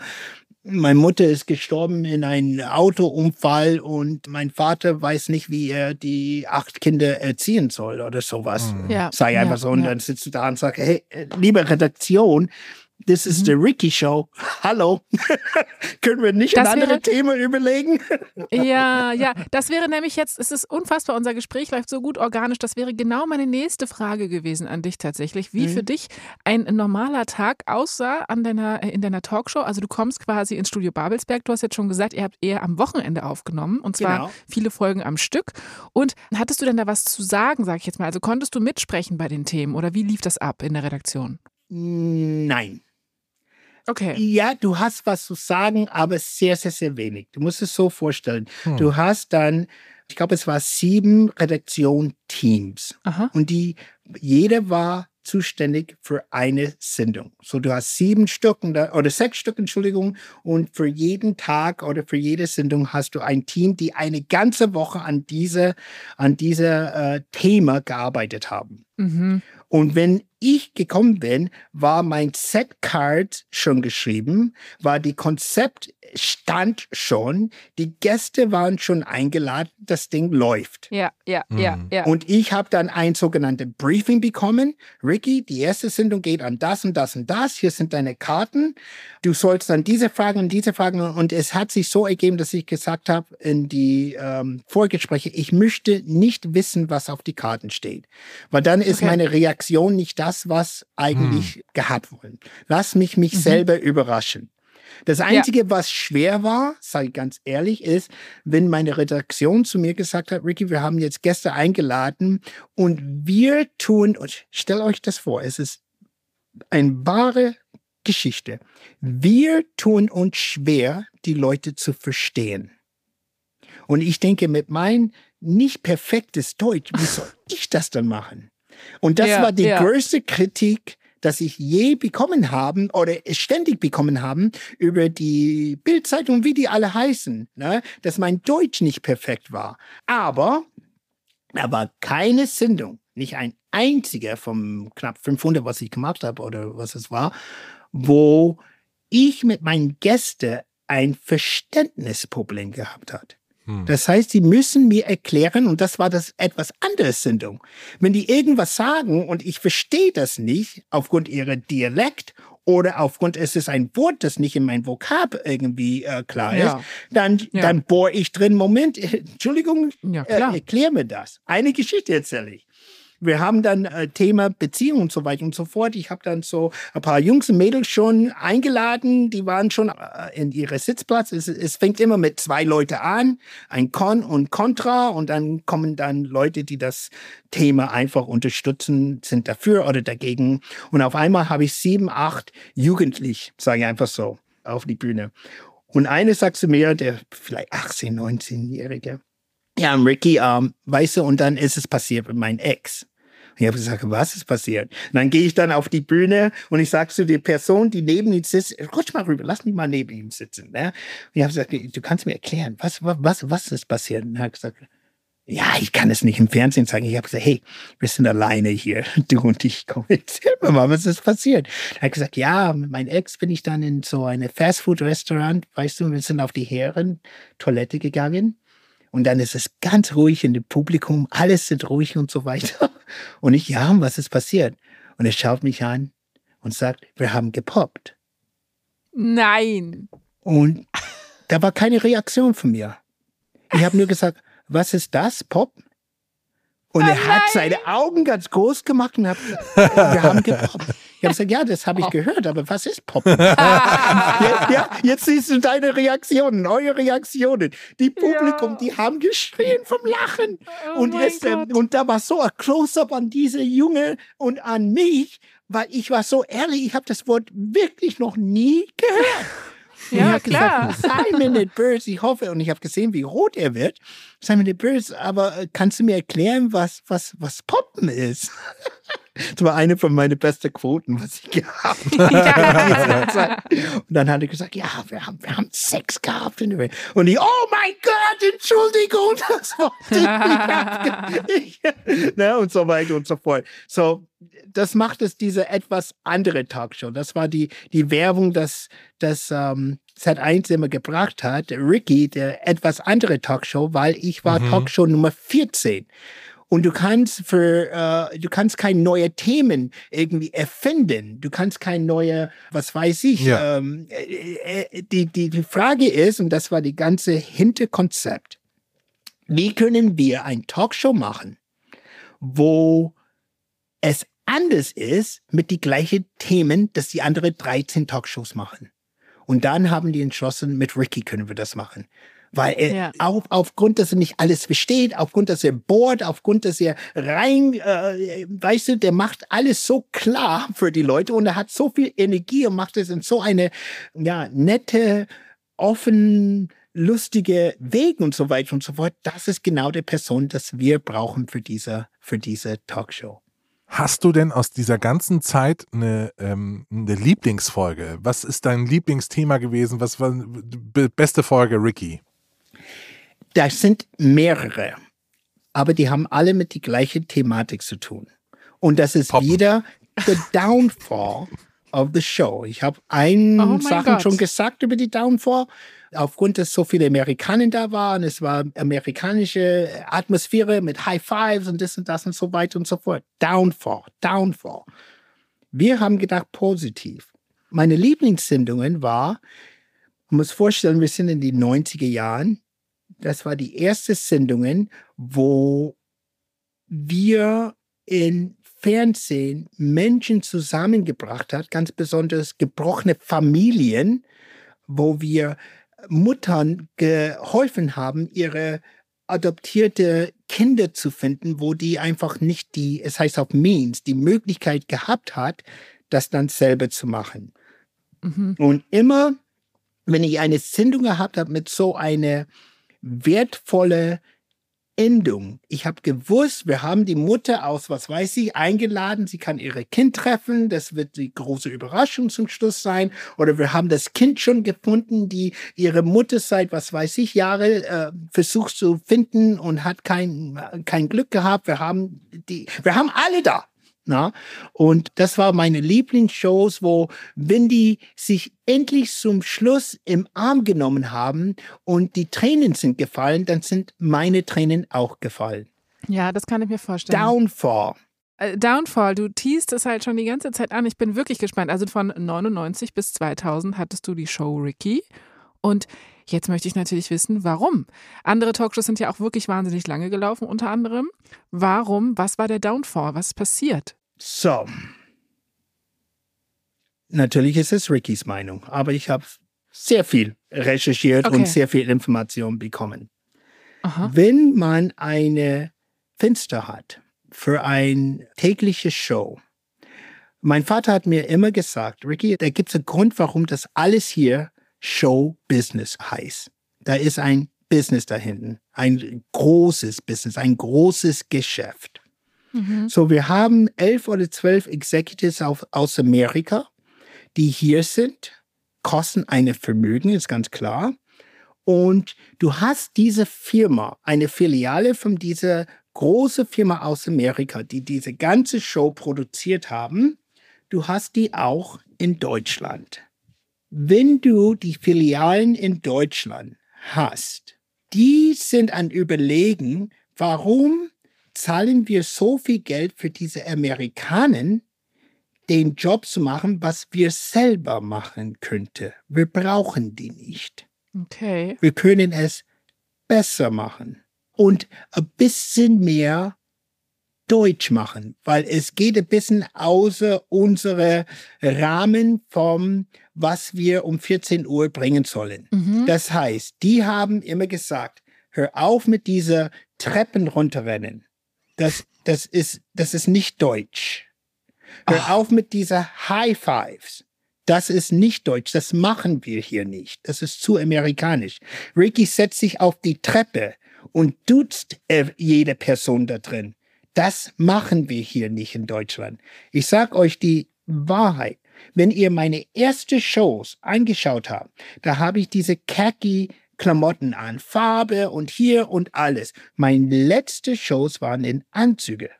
meine Mutter ist gestorben in einem Autounfall und mein Vater weiß nicht, wie er die acht Kinder erziehen soll oder sowas. Mhm. Ja. Sei einfach ja, so und ja. dann sitzt du da und sagst, hey, äh, liebe Redaktion, this is Mhm. the Ricky Show. Hallo. Können wir nicht Das ein wäre- anderes Thema überlegen? Ja, ja, das wäre nämlich jetzt, es ist unfassbar, unser Gespräch läuft so gut organisch. Das wäre genau meine nächste Frage gewesen an dich tatsächlich, wie Mhm. für dich ein normaler Tag aussah an deiner, äh, in deiner Talkshow. Also du kommst quasi ins Studio Babelsberg. Du hast jetzt schon gesagt, ihr habt eher am Wochenende aufgenommen und zwar Genau. viele Folgen am Stück. Und hattest du denn da was zu sagen, sag ich jetzt mal? Also konntest du mitsprechen bei den Themen oder wie lief das ab in der Redaktion? Nein. Okay. Ja, du hast was zu sagen, aber sehr, sehr, sehr wenig. Du musst es so vorstellen. Hm. Du hast dann, ich glaube, es war sieben Redaktion-Teams. Und die, jeder war zuständig für eine Sendung. So, du hast sieben Stück oder sechs Stück, Entschuldigung, und für jeden Tag oder für jede Sendung hast du ein Team, die eine ganze Woche an diese, an dieser äh, Thema gearbeitet haben. Mhm. Und wenn ich gekommen bin, war mein Setcard schon geschrieben, war die Konzept stand schon, die Gäste waren schon eingeladen, das Ding läuft. Ja, ja, ja, Mhm. ja. Und ich habe dann ein sogenanntes Briefing bekommen. Ricky, die erste Sendung geht an das und das und das. Hier sind deine Karten. Du sollst dann diese Fragen und diese Fragen. Und es hat sich so ergeben, dass ich gesagt habe in die ähm, Vorgespräche, ich möchte nicht wissen, was auf die Karten steht. Weil dann ist Okay. meine Reaktion nicht das, was eigentlich gehabt wurde. Lass mich mich selber überraschen. Das Einzige, was schwer war, sage ich ganz ehrlich, ist, wenn meine Redaktion zu mir gesagt hat, Ricky, wir haben jetzt Gäste eingeladen und wir tun, und stellt euch das vor, es ist eine wahre Geschichte. Wir tun uns schwer, die Leute zu verstehen. Und ich denke, mit meinem nicht perfektes Deutsch, wie soll ich das dann machen? Und das Ja, war die ja. größte Kritik, dass ich je bekommen haben oder ständig bekommen haben über die Bildzeitung, wie die alle heißen, ne? dass mein Deutsch nicht perfekt war. Aber da war keine Sendung, nicht ein einziger vom knapp 500, was ich gemacht habe oder was es war, wo ich mit meinen Gästen ein Verständnisproblem gehabt hat. Hm. Das heißt, sie müssen mir erklären, und das war das etwas andere Sendung. Wenn die irgendwas sagen und ich verstehe das nicht aufgrund ihrer Dialekt oder aufgrund es ist ein Wort, das nicht in mein Vokab irgendwie äh, klar Ja. ist, dann, Ja. dann bohr ich drin, Moment, Entschuldigung, Ja, äh, erklär mir das. Eine Geschichte erzähle ich. Wir haben dann äh, Thema Beziehung und so weiter und so fort. Ich habe dann so ein paar Jungs und Mädels schon eingeladen. Die waren schon äh, in ihre Sitzplatz. Es, es fängt immer mit zwei Leute an, ein Con und Contra und dann kommen dann Leute, die das Thema einfach unterstützen, sind dafür oder dagegen. Und auf einmal habe ich sieben, acht Jugendlich, sage ich einfach so, auf die Bühne. Und eine sagt zu mir, der vielleicht 18, 19-Jährige, ja, Ricky, ähm, weißt du, und dann ist es passiert mit meinem Ex. Ich habe gesagt, was ist passiert? Und dann gehe ich dann auf die Bühne und ich sage zu der Person, die neben ihm sitzt, rutsch mal rüber, lass mich mal neben ihm sitzen. Ne? Und ich habe gesagt, du kannst mir erklären, was, was, was, ist passiert? Und er hat gesagt, ja, ich kann es nicht im Fernsehen sagen. Ich habe gesagt, hey, wir sind alleine hier, du und ich. Komm, erzähl mir mal, was ist passiert? Er hat gesagt, ja, mit meinem Ex bin ich dann in so eine Fastfood-Restaurant, weißt du, wir sind auf die Herren-Toilette gegangen. Und dann ist es ganz ruhig in dem Publikum, alles sind ruhig und so weiter. Und ich, ja, was ist passiert? Und er schaut mich an und sagt, wir haben gepoppt. Nein. Und da war keine Reaktion von mir. Ich habe nur gesagt, was ist das, Pop? Und er hat seine Augen ganz groß gemacht und hat wir haben gepoppt. Ich habe gesagt, ja, das habe ich gehört, aber was ist Pop? ja, ja, jetzt siehst du deine Reaktionen, eure Reaktionen. Die Publikum, Ja. die haben geschrien vom Lachen. Oh und, jetzt, ähm, und da war so ein Close-up an diese Junge und an mich, weil ich war so ehrlich, ich habe das Wort wirklich noch nie gehört. Ja, ich klar. Gesagt, mir nicht böse, ich hoffe, und ich habe gesehen, wie rot er wird. Mir nicht böse, aber äh, kannst du mir erklären, was, was, was Poppen ist? Das war eine von meinen besten Quoten, was ich gehabt habe. Und dann hat er gesagt, ja, wir haben, wir haben Sex gehabt. Und ich, oh mein Gott, Entschuldigung, das wollte ich nicht. ne, und so weiter und so fort. So, das macht es diese etwas andere Talkshow. Das war die, die Werbung, dass das ähm, Z1 immer gebracht hat. Ricky, der etwas andere Talkshow, weil ich war Mhm. Talkshow Nummer 14. Und du kannst für, äh, du kannst keine neue Themen irgendwie erfinden. Du kannst keine neue, was weiß ich. Ja. Ähm, äh, äh, die, die, die Frage ist, und das war die ganze Hinterkonzept, wie können wir ein Talkshow machen, wo es anders ist mit die gleichen Themen, dass die anderen 13 Talkshows machen. Und dann haben die entschlossen, mit Ricky können wir das machen. Weil er Ja. auf, aufgrund, dass er nicht alles versteht, aufgrund, dass er bohrt, aufgrund, dass er rein, äh, weißt du, der macht alles so klar für die Leute und er hat so viel Energie und macht es in so eine, ja, nette, offen, lustige Weg und so weiter und so fort. Das ist genau die Person, das wir brauchen für diese, für diese Talkshow. Hast du denn aus dieser ganzen Zeit eine, ähm, eine Lieblingsfolge? Was ist dein Lieblingsthema gewesen? Was war die beste Folge, Ricky? Das sind mehrere, aber die haben alle mit die gleiche Thematik zu tun. Und das ist Poppen. wieder the downfall of the show. Ich habe ein Oh Sachen Gott. schon gesagt über die Downfall. Aufgrund, dass so viele Amerikaner da waren, es war amerikanische Atmosphäre mit High Fives und das und das und so weiter und so fort. Downfall, Downfall. Wir haben gedacht positiv. Meine Lieblingssendungen war, man muss vorstellen, wir sind in die 90er Jahren. Das war die erste Sendungen, wo wir in Fernsehen Menschen zusammengebracht hat, ganz besonders gebrochene Familien, wo wir Muttern geholfen haben, ihre adoptierte Kinder zu finden, wo die einfach nicht die, es heißt auf Means, die Möglichkeit gehabt hat, das dann selber zu machen. Mhm. Und immer, wenn ich eine Sendung gehabt habe mit so einer wertvolle Endung. Ich habe gewusst, wir haben die Mutter aus, was weiß ich, eingeladen. Sie kann ihre Kind treffen. Das wird die große Überraschung zum Schluss sein. Oder wir haben das Kind schon gefunden, die ihre Mutter seit, was weiß ich, Jahre äh, versucht zu finden und hat kein, kein Glück gehabt. Wir haben die, wir haben alle da. Na? Und das war meine Lieblingsshows, wo, wenn die sich endlich zum Schluss im Arm genommen haben und die Tränen sind gefallen, dann sind meine Tränen auch gefallen. Ja, das kann ich mir vorstellen. Downfall. Äh, Downfall, du teast es halt schon die ganze Zeit an. Ich bin wirklich gespannt. Also von 99 bis 2000 hattest du die Show Ricky. Und jetzt möchte ich natürlich wissen, warum. Andere Talkshows sind ja auch wirklich wahnsinnig lange gelaufen, unter anderem. Warum? Was war der Downfall? Was ist passiert? So. Natürlich ist es Rickys Meinung, aber ich habe sehr viel recherchiert Okay. und sehr viel Information bekommen. Aha. Wenn man eine Fenster hat für eine tägliche Show, mein Vater hat mir immer gesagt, Ricky, da gibt es einen Grund, warum das alles hier Show-Business heißt. Da ist ein Business da hinten, ein großes Business, ein großes Geschäft. Mhm. So, wir haben elf oder zwölf Executives auf, aus Amerika, die hier sind, kosten eine Vermögen, ist ganz klar. Und du hast diese Firma, eine Filiale von dieser großen Firma aus Amerika, die diese ganze Show produziert haben. Du hast die auch in Deutschland. Wenn du die Filialen in Deutschland hast, die sind an Überlegen, warum zahlen wir so viel Geld für diese Amerikaner, den Job zu machen, was wir selber machen könnte. Wir brauchen die nicht. Okay. Wir können es besser machen und ein bisschen mehr Deutsch machen, weil es geht ein bisschen außer unsere Rahmen vom, was wir um 14 Uhr bringen sollen. Mhm. Das heißt, die haben immer gesagt, hör auf mit dieser Treppen runterrennen. Das, das ist, das ist nicht deutsch. Hör Ach. auf mit dieser High Fives. Das ist nicht deutsch. Das machen wir hier nicht. Das ist zu amerikanisch. Ricky setzt sich auf die Treppe und duzt jede Person da drin. Das machen wir hier nicht in Deutschland. Ich sag euch die Wahrheit. Wenn ihr meine erste Shows angeschaut habt, da habe ich diese khaki Klamotten an, Farbe und hier und alles. Meine letzte Shows waren in Anzüge.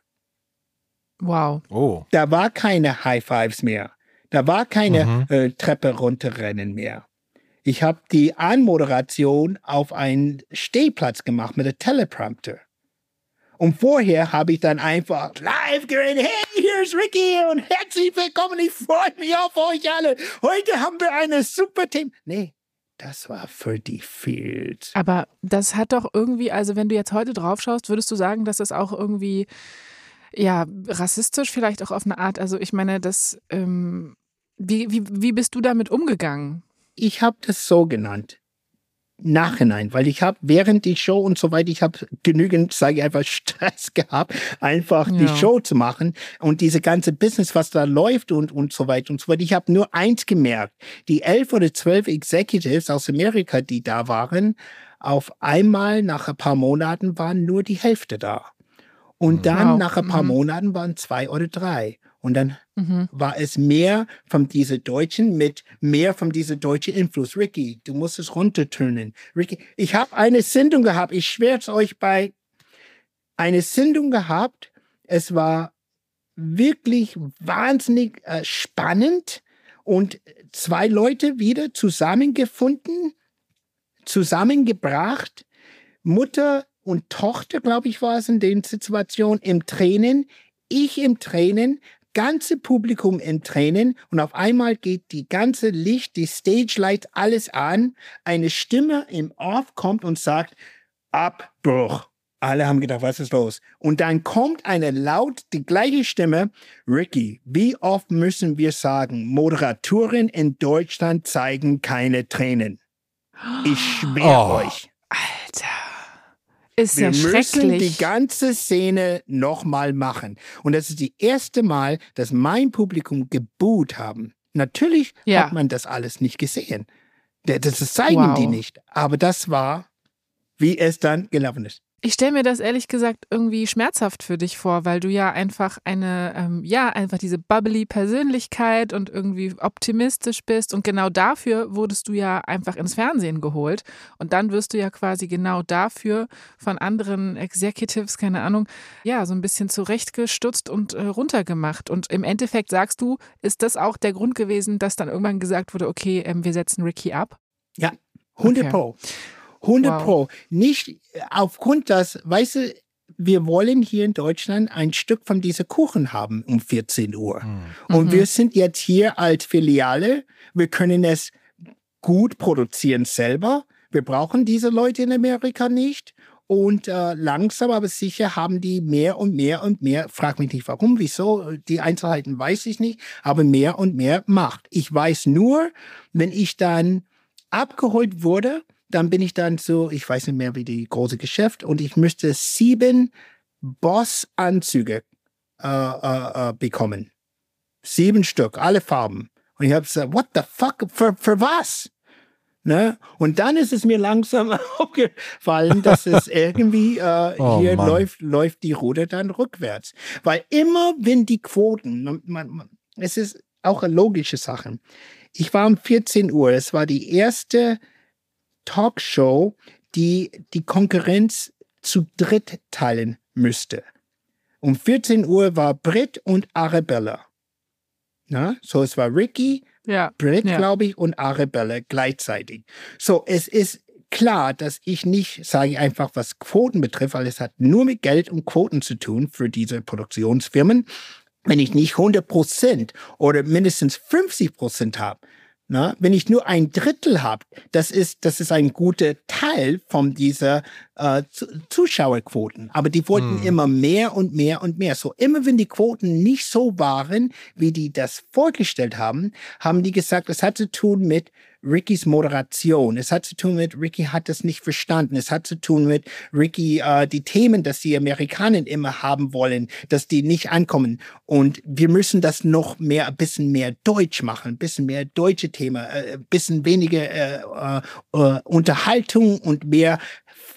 Wow. Oh. Da war keine High Fives mehr. Da war keine Mhm. äh, Treppe runterrennen mehr. Ich habe die Anmoderation auf einen Stehplatz gemacht mit einem Teleprompter. Und vorher habe ich dann einfach live geredet, hey, hier ist Ricky und herzlich willkommen, ich freue mich auf euch alle. Heute haben wir eine super Team. Nee, das war für die Fields. Aber das hat doch irgendwie, also wenn du jetzt heute drauf schaust, würdest du sagen, dass das auch irgendwie, ja, rassistisch vielleicht auch auf eine Art, also ich meine, das, ähm, wie, wie, wie bist du damit umgegangen? ich habe das so genannt. Nachhinein, weil ich habe während die Show und so weiter, ich habe genügend, sage ich einfach, Stress gehabt, einfach die Ja. Show zu machen und diese ganze Business, was da läuft und, und so weiter und so weiter. Ich habe nur eins gemerkt, die elf oder zwölf Executives aus Amerika, die da waren, auf einmal nach ein paar Monaten waren nur die Hälfte da. Und dann Wow. nach ein paar Mhm. Monaten waren zwei oder drei. Und dann Mhm. war es mehr von diese Deutschen mit mehr von dieser deutschen Einfluss. Ricky, du musst es runtertönen. Ricky, ich habe eine Sendung gehabt, ich schwöre es euch bei, eine Sendung gehabt, es war wirklich wahnsinnig äh, spannend, und zwei Leute wieder zusammengefunden, zusammengebracht. Mutter und Tochter, glaube ich, war es in den Situationen, im Tränen. Ich im Tränen, ganze Publikum im Tränen und auf einmal geht die ganze Licht, die Stage Light, alles an. Eine Stimme im Off kommt und sagt, Abbruch. Alle haben gedacht, was ist los? Und dann kommt eine laut, die gleiche Stimme, Ricky, wie oft müssen wir sagen, Moderatoren in Deutschland zeigen keine Tränen. Ich schwöre Oh. euch. Ist Wir ja müssen die ganze Szene nochmal machen. Und das ist die erste Mal, dass mein Publikum geboot haben. Natürlich Ja. hat man das alles nicht gesehen. Das, das zeigen Wow. die nicht. Aber das war, wie es dann gelaufen ist. Ich stelle mir das ehrlich gesagt irgendwie schmerzhaft für dich vor, weil du ja einfach eine, ähm, ja, einfach diese bubbly Persönlichkeit und irgendwie optimistisch bist. Und genau dafür wurdest du ja einfach ins Fernsehen geholt. Und dann wirst du ja quasi genau dafür von anderen Executives, keine Ahnung, ja, so ein bisschen zurechtgestutzt und äh, runtergemacht. Und im Endeffekt sagst du, ist das auch der Grund gewesen, dass dann irgendwann gesagt wurde, okay, ähm, wir setzen Ricky ab? Ja, 100 Okay. Pro. 100 Wow. Pro. Nicht äh, aufgrund das, weißt du, wir wollen hier in Deutschland ein Stück von dieser Kuchen haben um 14 Uhr. Und Mhm. wir sind jetzt hier als Filiale. Wir können es gut produzieren selber. Wir brauchen diese Leute in Amerika nicht. Und äh, langsam aber sicher haben die mehr und mehr und mehr, frag mich nicht warum, wieso, die Einzelheiten weiß ich nicht, aber mehr und mehr Macht. Ich weiß nur, wenn ich dann abgeholt wurde, dann bin ich dann so, ich weiß nicht mehr wie die große Geschäft und ich müsste sieben Boss-Anzüge äh, äh, äh, bekommen. Sieben Stück, alle Farben. Und ich habe gesagt, what the fuck, für, für was? Ne? Und dann ist es mir langsam aufgefallen, dass es irgendwie äh, Oh hier Mann. läuft, läuft die Ruder dann rückwärts. Weil immer, wenn die Quoten, man, man, es ist auch eine logische Sache. Ich war um 14 Uhr, es war die erste Talkshow, die die Konkurrenz zu dritt teilen müsste. Um 14 Uhr war Britt und Arabella. Na, so es war Ricky, Ja. Britt, Ja. glaube ich, und Arabella gleichzeitig. So, es ist klar, dass ich nicht sage einfach, was Quoten betrifft, weil es hat nur mit Geld und Quoten zu tun für diese Produktionsfirmen. Wenn ich nicht 100 Prozent oder mindestens 50 Prozent habe, na, wenn ich nur ein Drittel habe, das ist, das ist ein guter Teil von dieser äh, Zu- Zuschauerquoten. Aber die wollten Hm. immer mehr und mehr und mehr. So immer wenn die Quoten nicht so waren, wie die das vorgestellt haben, haben die gesagt, es hat zu tun mit Rickys Moderation. Es hat zu tun mit, Ricky hat das nicht verstanden. Es hat zu tun mit Ricky, äh, die Themen, dass die Amerikaner immer haben wollen, dass die nicht ankommen. Und wir müssen das noch mehr, ein bisschen mehr Deutsch machen, ein bisschen mehr deutsche Themen, äh, ein bisschen weniger äh, äh, äh, Unterhaltung und mehr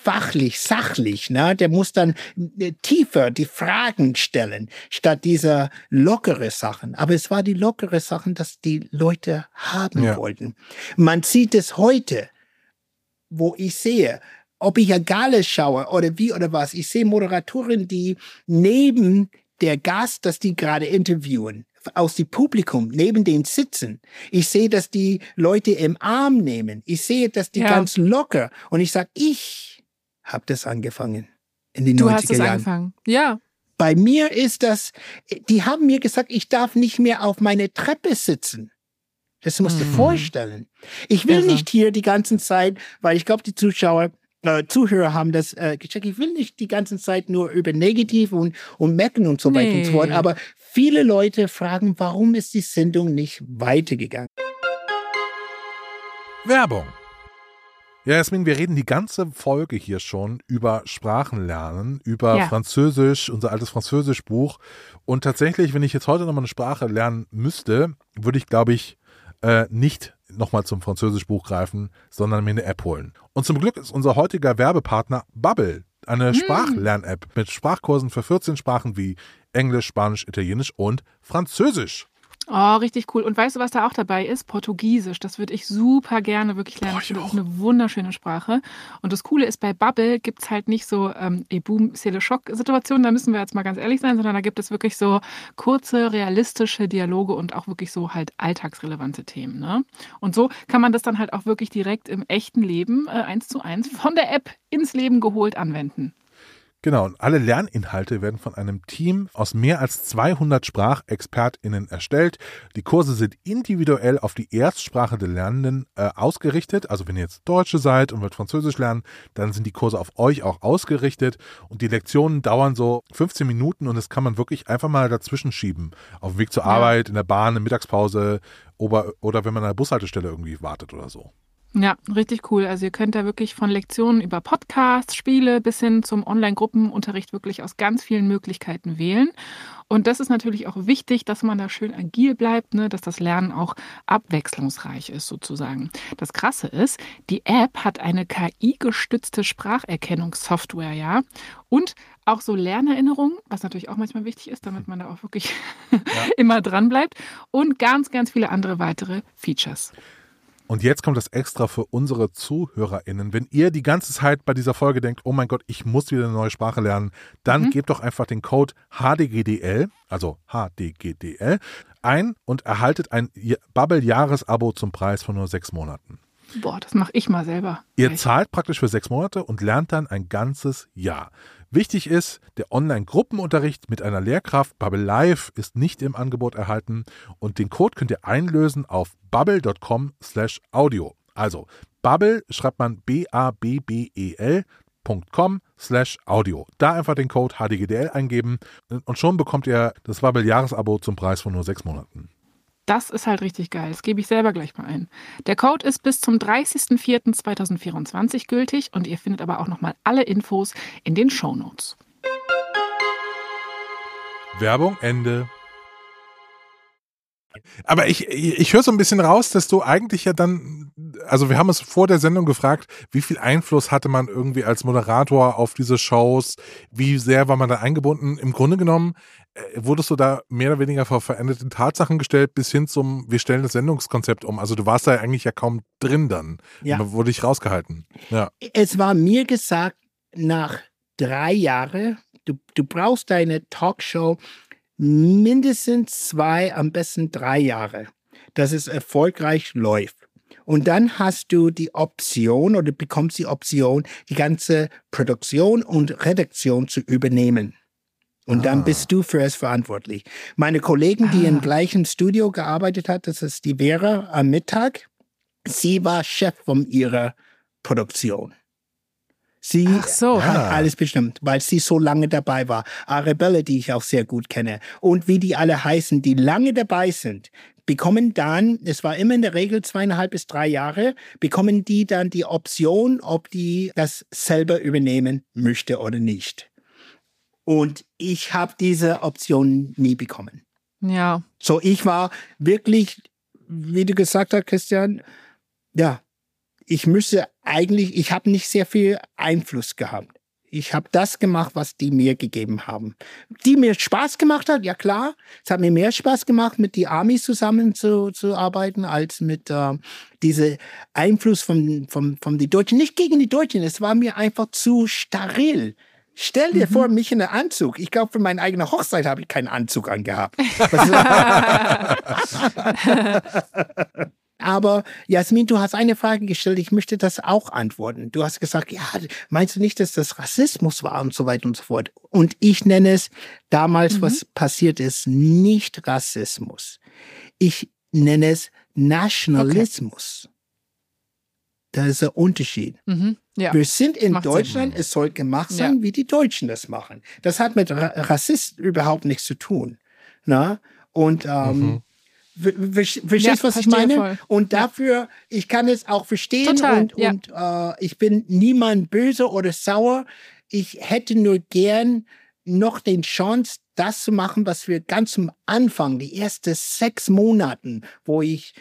fachlich, sachlich, ne? Der muss dann äh, tiefer die Fragen stellen, statt dieser lockere Sachen. Aber es war die lockere Sachen, dass die Leute haben Ja. wollten. Man sieht es heute, wo ich sehe, ob ich ja Gala schaue oder wie oder was. Ich sehe Moderatoren, die neben der Gast, dass die gerade interviewen, aus dem Publikum neben dem sitzen. Ich sehe, dass die Leute im Arm nehmen. Ich sehe, dass die Ja. ganz locker. Und ich sage, ich habe das angefangen in den Du 90er hast es Jahren. angefangen. Ja. Bei mir ist das, die haben mir gesagt, ich darf nicht mehr auf meine Treppe sitzen. Das musst du dir Mhm. vorstellen. Ich will Irre. nicht hier die ganze Zeit, weil ich glaube, die Zuschauer, äh, Zuhörer haben das äh, gecheckt. Ich will nicht die ganze Zeit nur über Negativ und, und mecken und so weiter und so fort. Nee. Aber viele Leute fragen, warum ist die Sendung nicht weitergegangen? Werbung. Ja, Jasmin, wir reden die ganze Folge hier schon über Sprachenlernen, über Ja. Französisch, unser altes Französischbuch. Und tatsächlich, wenn ich jetzt heute nochmal eine Sprache lernen müsste, würde ich, glaube ich, äh, nicht nochmal zum Französischbuch greifen, sondern mir eine App holen. Und zum Glück ist unser heutiger Werbepartner Bubble, eine Sprachlern-App mit Sprachkursen für 14 Sprachen wie Englisch, Spanisch, Italienisch und Französisch. Oh, richtig cool. Und weißt du, was da auch dabei ist? Portugiesisch. Das würde ich super gerne wirklich lernen. Boah, ich das ist eine wunderschöne Sprache. Und das Coole ist, bei Bubble gibt es halt nicht so ähm, boom seele schock situationen da müssen wir jetzt mal ganz ehrlich sein, sondern da gibt es wirklich so kurze, realistische Dialoge und auch wirklich so halt alltagsrelevante Themen. Ne? Und so kann man das dann halt auch wirklich direkt im echten Leben äh, eins zu eins von der App ins Leben geholt anwenden. Genau, und alle Lerninhalte werden von einem Team aus mehr als 200 SprachexpertInnen erstellt. Die Kurse sind individuell auf die Erstsprache der Lernenden äh, ausgerichtet. Also wenn ihr jetzt Deutsche seid und wollt Französisch lernen, dann sind die Kurse auf euch auch ausgerichtet. Und die Lektionen dauern so 15 Minuten und das kann man wirklich einfach mal dazwischen schieben. Auf dem Weg zur. Arbeit, in der Bahn, in der Mittagspause oder, oder wenn man an der Bushaltestelle irgendwie wartet oder so. Ja, richtig cool. Also ihr könnt da wirklich von Lektionen über Podcasts, Spiele bis hin zum Online-Gruppenunterricht wirklich aus ganz vielen Möglichkeiten wählen. Und das ist natürlich auch wichtig, dass man da schön agil bleibt, ne? dass das Lernen auch abwechslungsreich ist sozusagen. Das Krasse ist, die App hat eine KI-gestützte Spracherkennungssoftware, ja, und auch so Lernerinnerungen, was natürlich auch manchmal wichtig ist, damit man da auch wirklich immer dran bleibt und ganz, ganz viele andere weitere Features. Und jetzt kommt das extra für unsere ZuhörerInnen. Wenn ihr die ganze Zeit bei dieser Folge denkt, oh mein Gott, ich muss wieder eine neue Sprache lernen, dann Mhm. gebt doch einfach den Code HDGDL, also HDGDL, ein und erhaltet ein Bubble-Jahresabo zum Preis von nur sechs Monaten. Boah, das mache ich mal selber. Ihr zahlt praktisch für sechs Monate und lernt dann ein ganzes Jahr. Wichtig ist, der Online-Gruppenunterricht mit einer Lehrkraft Bubble Live ist nicht im Angebot erhalten und den Code könnt ihr einlösen auf bubble.com slash audio. Also Bubble schreibt man B-A-B-B-E-L .com slash audio. Da einfach den Code HDGDL eingeben und schon bekommt ihr das Bubble Jahresabo zum Preis von nur sechs Monaten. Das ist halt richtig geil. Das gebe ich selber gleich mal ein. Der Code ist bis zum 30.04.2024 gültig und ihr findet aber auch nochmal alle Infos in den Shownotes. Werbung Ende. Aber ich, ich, höre so ein bisschen raus, dass du eigentlich ja dann, also wir haben uns vor der Sendung gefragt, wie viel Einfluss hatte man irgendwie als Moderator auf diese Shows, wie sehr war man da eingebunden. Im Grunde genommen äh, wurdest du da mehr oder weniger vor veränderte Tatsachen gestellt, bis hin zum, wir stellen das Sendungskonzept um. Also du warst da eigentlich ja kaum drin dann. Ja. Man wurde ich rausgehalten. Ja. Es war mir gesagt, nach drei Jahren, du, du brauchst deine Talkshow mindestens zwei, am besten drei Jahre, dass es erfolgreich läuft. Und dann hast du die Option oder bekommst die Option, die ganze Produktion und Redaktion zu übernehmen. Und Ah. dann bist du für es verantwortlich. Meine Kollegen, die im Ah. gleichen Studio gearbeitet hat, das ist die Vera am Mittag, sie war Chef von ihrer Produktion. Sie Ach so. hat Ah. alles bestimmt, weil sie so lange dabei war. Arabella, die ich auch sehr gut kenne. Und wie die alle heißen, die lange dabei sind, bekommen dann, es war immer in der Regel zweieinhalb bis drei Jahre, bekommen die dann die Option, ob die das selber übernehmen möchte oder nicht. Und ich habe diese Option nie bekommen. Ja, So, ich war wirklich, wie du gesagt hast, Christian, ja, ich müsste eigentlich, ich habe nicht sehr viel Einfluss gehabt. Ich habe das gemacht, was die mir gegeben haben. Die mir Spaß gemacht hat, ja klar. Es hat mir mehr Spaß gemacht, mit die Amis zusammen zu, zu arbeiten, als mit äh, diese Einfluss von, von, von die Deutschen. Nicht gegen die Deutschen, es war mir einfach zu steril. Stell dir vor, mich in einem Anzug. Ich glaube, für meine eigene Hochzeit habe ich keinen Anzug angehabt. Aber Jasmin, du hast eine Frage gestellt, ich möchte das auch antworten. Du hast gesagt, ja, meinst du nicht, dass das Rassismus war und so weiter und so fort? Und ich nenne es damals, Mhm. was passiert ist, nicht Rassismus. Ich nenne es Nationalismus. Da ist der Unterschied. mhm. ja. Wir sind in Macht Sinn. Deutschland, es soll gemacht sein, Ja. wie die Deutschen das machen. Das hat mit Ra Rassist überhaupt nichts zu tun. Na? Und ähm, Mhm. Ver- ver- verstehst Ja, was ich meine? voll. Und dafür, ich kann es auch verstehen Total, und, ja. und äh, ich bin niemand böse oder sauer. Ich hätte nur gern noch den Chance, das zu machen, was wir ganz am Anfang, die ersten sechs Monaten, wo ich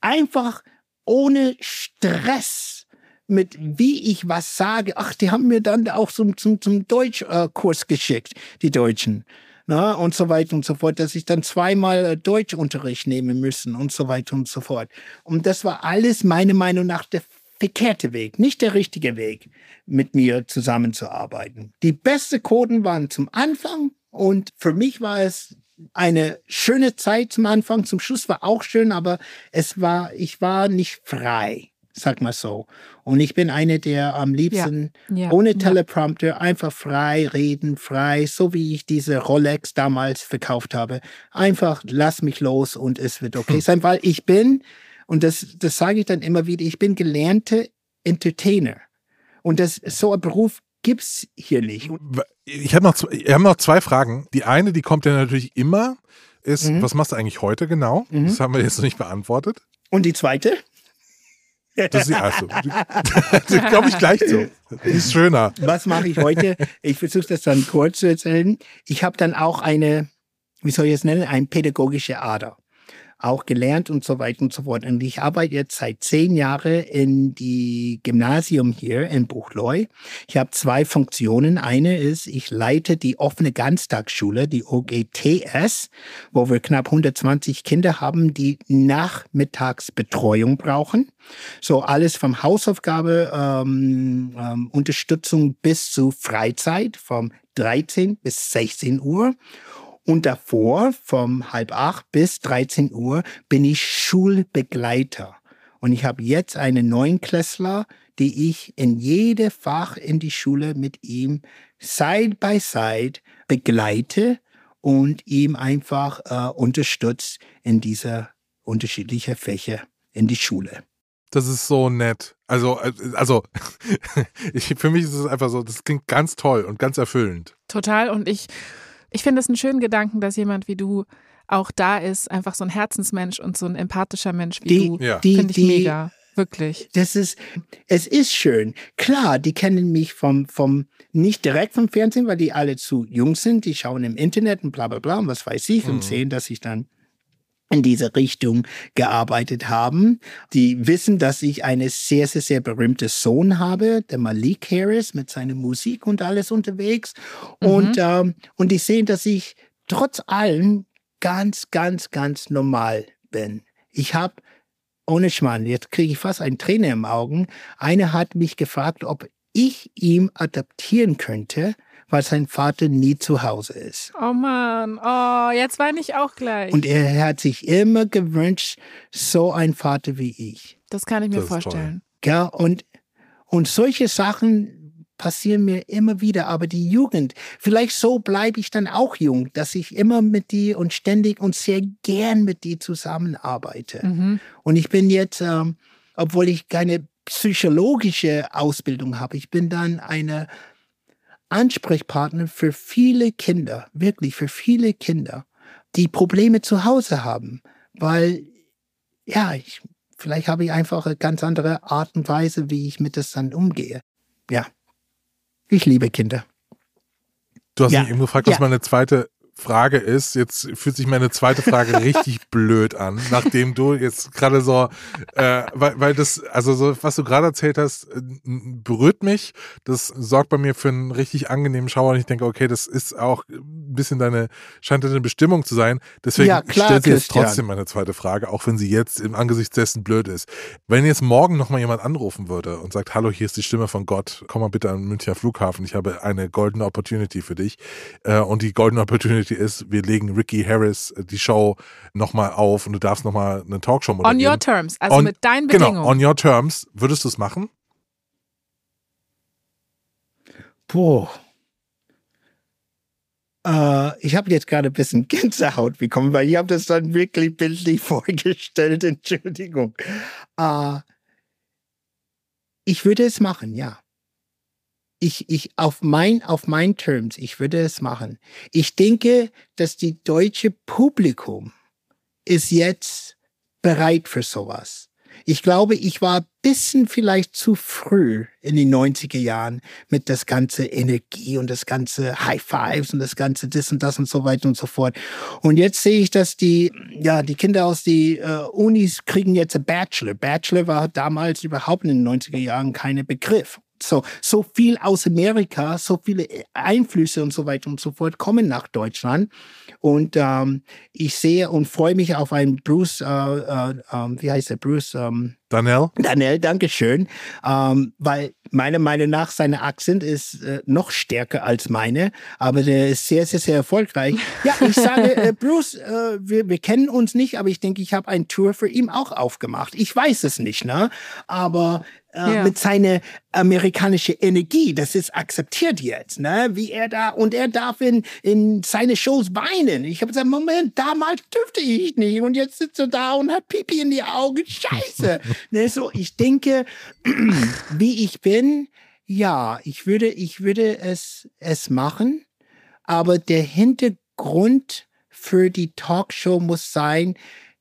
einfach ohne Stress mit wie ich was sage. Ach, die haben mir dann auch zum, zum, zum Deutschkurs geschickt, die Deutschen. Na, und so weiter und so fort, dass ich dann zweimal äh, Deutschunterricht nehmen müssen und so weiter und so fort. Und das war alles meiner Meinung nach der verkehrte Weg, nicht der richtige Weg, mit mir zusammenzuarbeiten. Die beste Quoten waren zum Anfang und für mich war es eine schöne Zeit zum Anfang. Zum Schluss war auch schön, aber es war, ich war nicht frei, sag mal so. Und ich bin eine, der am liebsten Ja, ja, ohne ja. Teleprompter einfach frei reden, frei, so wie ich diese Rolex damals verkauft habe. Einfach lass mich los und es wird okay sein, weil ich bin, und das, das sage ich dann immer wieder, ich bin gelernte Entertainer. Und das, so ein Beruf gibt's hier nicht. Ich habe noch, ich hab noch zwei Fragen. Die eine, die kommt ja natürlich immer, ist, Mhm. was machst du eigentlich heute genau? Mhm. Das haben wir jetzt noch nicht beantwortet. und die zweite? Das ist. Die glaube ich gleich so. Die ist schöner. Was mache ich heute? Ich versuche das dann kurz zu erzählen. Ich habe dann auch eine, wie soll ich es nennen, eine pädagogische Ader. Auch gelernt und so weiter und so fort. Und ich arbeite jetzt seit zehn Jahren in die Gymnasium hier in Buchloe. Ich habe zwei Funktionen. Eine ist, ich leite die offene Ganztagsschule, die OGTS, wo wir knapp 120 Kinder haben, die Nachmittagsbetreuung brauchen. So alles vom Hausaufgabe, ähm, ähm, Unterstützung bis zu Freizeit vom 13 bis 16 Uhr. Und davor, vom halb acht bis 13 Uhr, bin ich Schulbegleiter. Und ich habe jetzt einen Neunklässler, die ich in jede Fach in die Schule mit ihm side by side begleite und ihm einfach äh, unterstützt in dieser unterschiedlichen Fächer in die Schule. Das ist so nett. Also, äh, also ich, für mich ist es einfach so, das klingt ganz toll und ganz erfüllend. Total. Und ich, ich finde es einen schönen Gedanken, dass jemand wie du auch da ist, einfach so ein Herzensmensch und so ein empathischer Mensch wie Die, du. Ja. die, Finde ich die, mega. Wirklich. Das ist, es ist schön. Klar, die kennen mich vom, vom, nicht direkt vom Fernsehen, weil die alle zu jung sind. Die schauen im Internet und bla, bla, bla und was weiß ich Mhm. und sehen, dass ich dann in diese Richtung gearbeitet haben. Die wissen, dass ich eine sehr, sehr, sehr berühmte Sohn habe, der Malik Harris mit seiner Musik und alles unterwegs. Und, ähm, und die sehen, dass ich trotz allem ganz, ganz, ganz normal bin. Ich habe ohne Schmarrn, jetzt kriege ich fast einen Träne im Augen. Einer hat mich gefragt, ob ich ihm adaptieren könnte, weil sein Vater nie zu Hause ist. Oh Mann, oh, jetzt weine ich auch gleich. Und er hat sich immer gewünscht, so ein Vater wie ich. das kann ich mir Das vorstellen. Gell? Und, und solche Sachen passieren mir immer wieder. Aber die Jugend, vielleicht so bleibe ich dann auch jung, dass ich immer mit die und ständig und sehr gern mit die zusammenarbeite. Mhm. Und ich bin jetzt, ähm, obwohl ich keine psychologische Ausbildung habe, ich bin dann eine Ansprechpartner für viele Kinder, wirklich für viele Kinder, die Probleme zu Hause haben, weil ja, ich, vielleicht habe ich einfach eine ganz andere Art und Weise, wie ich mit das dann umgehe. Ja, ich liebe Kinder. Du hast Ja. mich eben gefragt, was Ja. meine zweite Frage ist. Jetzt fühlt sich meine zweite Frage richtig blöd an, nachdem du jetzt gerade so, äh, weil, weil das, also so, was du gerade erzählt hast, äh, berührt mich. Das sorgt bei mir für einen richtig angenehmen Schauer und ich denke, okay, das ist auch ein bisschen deine, scheint deine Bestimmung zu sein. Deswegen Ja, klar, stellt sie jetzt trotzdem meine zweite Frage, auch wenn sie jetzt im Angesicht dessen blöd ist. Wenn jetzt morgen nochmal jemand anrufen würde und sagt, hallo, hier ist die Stimme von Gott, komm mal bitte an den Münchner Flughafen, ich habe eine goldene Opportunity für dich. Äh, und die Golden Opportunity ist, wir legen Ricky Harris äh, die Show nochmal auf und du darfst nochmal eine Talkshow On moderieren. your terms, also On- mit deinen Genau, Bedingungen. on your terms. Würdest du es machen? Boah. Äh, ich habe jetzt gerade ein bisschen Gänsehaut bekommen, weil ich habe das dann wirklich bildlich vorgestellt. Entschuldigung. Äh, ich würde es machen, ja. Ich, ich, auf mein, auf mein Terms, ich würde es machen. Ich denke, dass die deutsche Publikum ist jetzt bereit für sowas. Ich glaube, ich war ein bisschen vielleicht zu früh in den 90er Jahren mit das ganze Energie und das ganze High Fives und das ganze das und das und so weiter und so fort. Und jetzt sehe ich, dass die, ja, die Kinder aus die äh, Unis kriegen jetzt ein Bachelor. Bachelor war damals überhaupt in den 90er Jahren kein Begriff. So, so viel aus Amerika, so viele Einflüsse und so weiter und so fort kommen nach Deutschland. Und ähm, ich sehe und freue mich auf einen Bruce, äh, äh, äh, wie heißt er, Bruce? Ähm, Daniel? Daniel, danke schön. Ähm, weil meiner Meinung nach seine Akzent ist äh, noch stärker als meine, aber der ist sehr, sehr, sehr erfolgreich. Ja, ich sage, äh, Bruce, äh, wir, wir kennen uns nicht, aber ich denke, ich habe ein Tour für ihn auch aufgemacht. Ich weiß es nicht, ne? Aber äh, ja. mit seiner amerikanischen Energie, das ist akzeptiert jetzt, ne? Wie er da und er darf in, in seine Shows weinen. Ich habe gesagt, Moment, damals dürfte ich nicht und jetzt sitzt er da und hat Pipi in die Augen. Scheiße. ne, so, ich denke, wie ich bin, ja, ich würde, ich würde es, es machen, aber der Hintergrund für die Talkshow muss sein,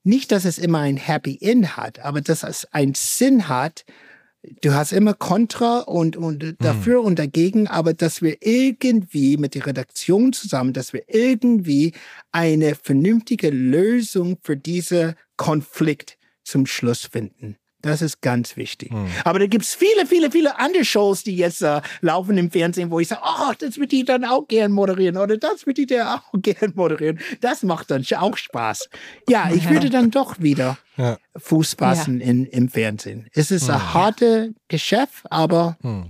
nicht, dass es immer ein Happy End hat, aber dass es einen Sinn hat, du hast immer Kontra und, und hm. dafür mhm. und dagegen, aber dass wir irgendwie mit der Redaktion zusammen, dass wir irgendwie eine vernünftige Lösung für diesen Konflikt zum Schluss finden. Das ist ganz wichtig. Hm. Aber da gibt's viele, viele, viele andere Shows, die jetzt äh, laufen im Fernsehen, wo ich sage, oh, das würde ich dann auch gern moderieren oder das würde ich dann auch gern moderieren. Das macht dann auch Spaß. Ja, ich würde dann doch wieder ja. Fuß fassen ja. in, im Fernsehen. Es ist hm. ein hartes Geschäft, aber hm.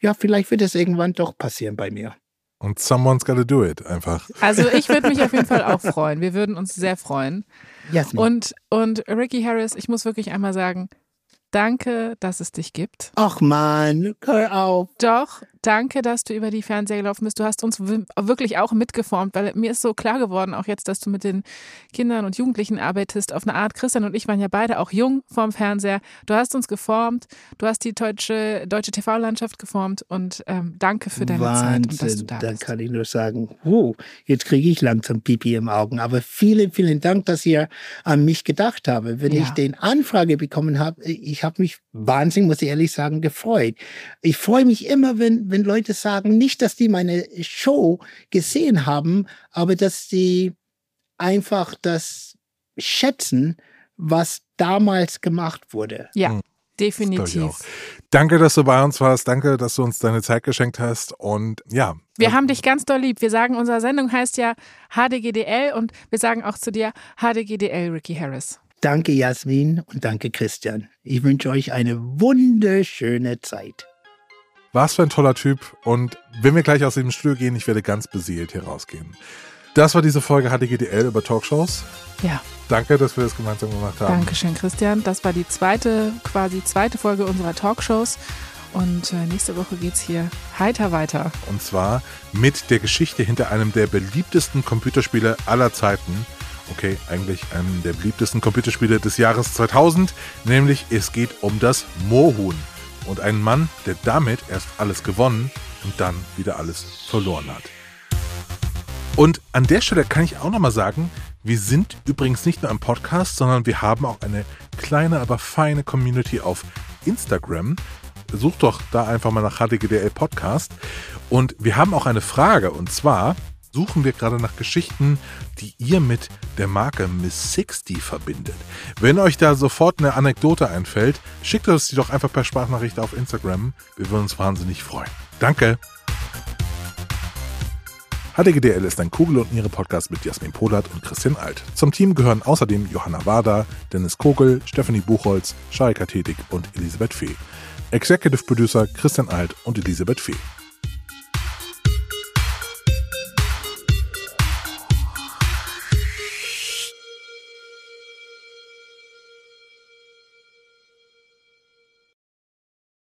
ja, vielleicht wird es irgendwann doch passieren bei mir. Und someone's gotta do it, einfach. Also ich würde mich auf jeden Fall auch freuen. Wir würden uns sehr freuen. Jasmin. Und, und Ricky Harris, ich muss wirklich einmal sagen, danke, dass es dich gibt. Ach man, hör auf. Doch, danke, dass du über die Fernseher gelaufen bist. Du hast uns wirklich auch mitgeformt, weil mir ist so klar geworden, auch jetzt, dass du mit den Kindern und Jugendlichen arbeitest. Auf eine Art, Christian und ich waren ja beide auch jung vorm Fernseher. Du hast uns geformt, du hast die deutsche, deutsche TV-Landschaft geformt und ähm, danke für deine Wahnsinn, Zeit und dass du da Dann kann ich nur sagen, wow, jetzt kriege ich langsam Pipi im Augen. Aber vielen, vielen Dank, dass ihr an mich gedacht habt. Wenn ja. ich den Anfrage bekommen habe, ich habe mich wahnsinnig, muss ich ehrlich sagen, gefreut. Ich freue mich immer, wenn, wenn wenn Leute sagen, nicht, dass die meine Show gesehen haben, aber dass sie einfach das schätzen, was damals gemacht wurde. Ja. Mhm. Definitiv. Danke, dass du bei uns warst. Danke, dass du uns deine Zeit geschenkt hast. Und ja. Wir haben dich ganz doll lieb. Wir sagen, unsere Sendung heißt ja HDGDL und wir sagen auch zu dir HDGDL Ricky Harris. Danke, Jasmin und danke, Christian. Ich wünsche euch eine wunderschöne Zeit. Was für ein toller Typ. Und wenn wir gleich aus dem Studio gehen, ich werde ganz beseelt hier rausgehen. Das war diese Folge HDGDL über Talkshows. Ja. Danke, dass wir das gemeinsam gemacht haben. Dankeschön, Christian. Das war die zweite, quasi zweite Folge unserer Talkshows. Und äh, nächste Woche geht es hier heiter weiter. Und zwar mit der Geschichte hinter einem der beliebtesten Computerspiele aller Zeiten. Okay, eigentlich einem der beliebtesten Computerspiele des Jahres 2000. Nämlich es geht um das Moorhuhn und einen Mann, der damit erst alles gewonnen und dann wieder alles verloren hat. Und an der Stelle kann ich auch nochmal sagen, wir sind übrigens nicht nur ein Podcast, sondern wir haben auch eine kleine, aber feine Community auf Instagram. Sucht doch da einfach mal nach HDGDL Podcast. Und wir haben auch eine Frage und zwar, suchen wir gerade nach Geschichten, die ihr mit der Marke Miss 60 verbindet. Wenn euch da sofort eine Anekdote einfällt, schickt uns die doch einfach per Sprachnachricht auf Instagram. Wir würden uns wahnsinnig freuen. Danke! HDGDL ist ein Kugel und Niere Podcast mit Jasmin Polat und Christian Alt. Zum Team gehören außerdem Johanna Wader, Dennis Kogel, Stephanie Buchholz, Sharika Tätig und Elisabeth Fee. Executive Producer Christian Alt und Elisabeth Fee.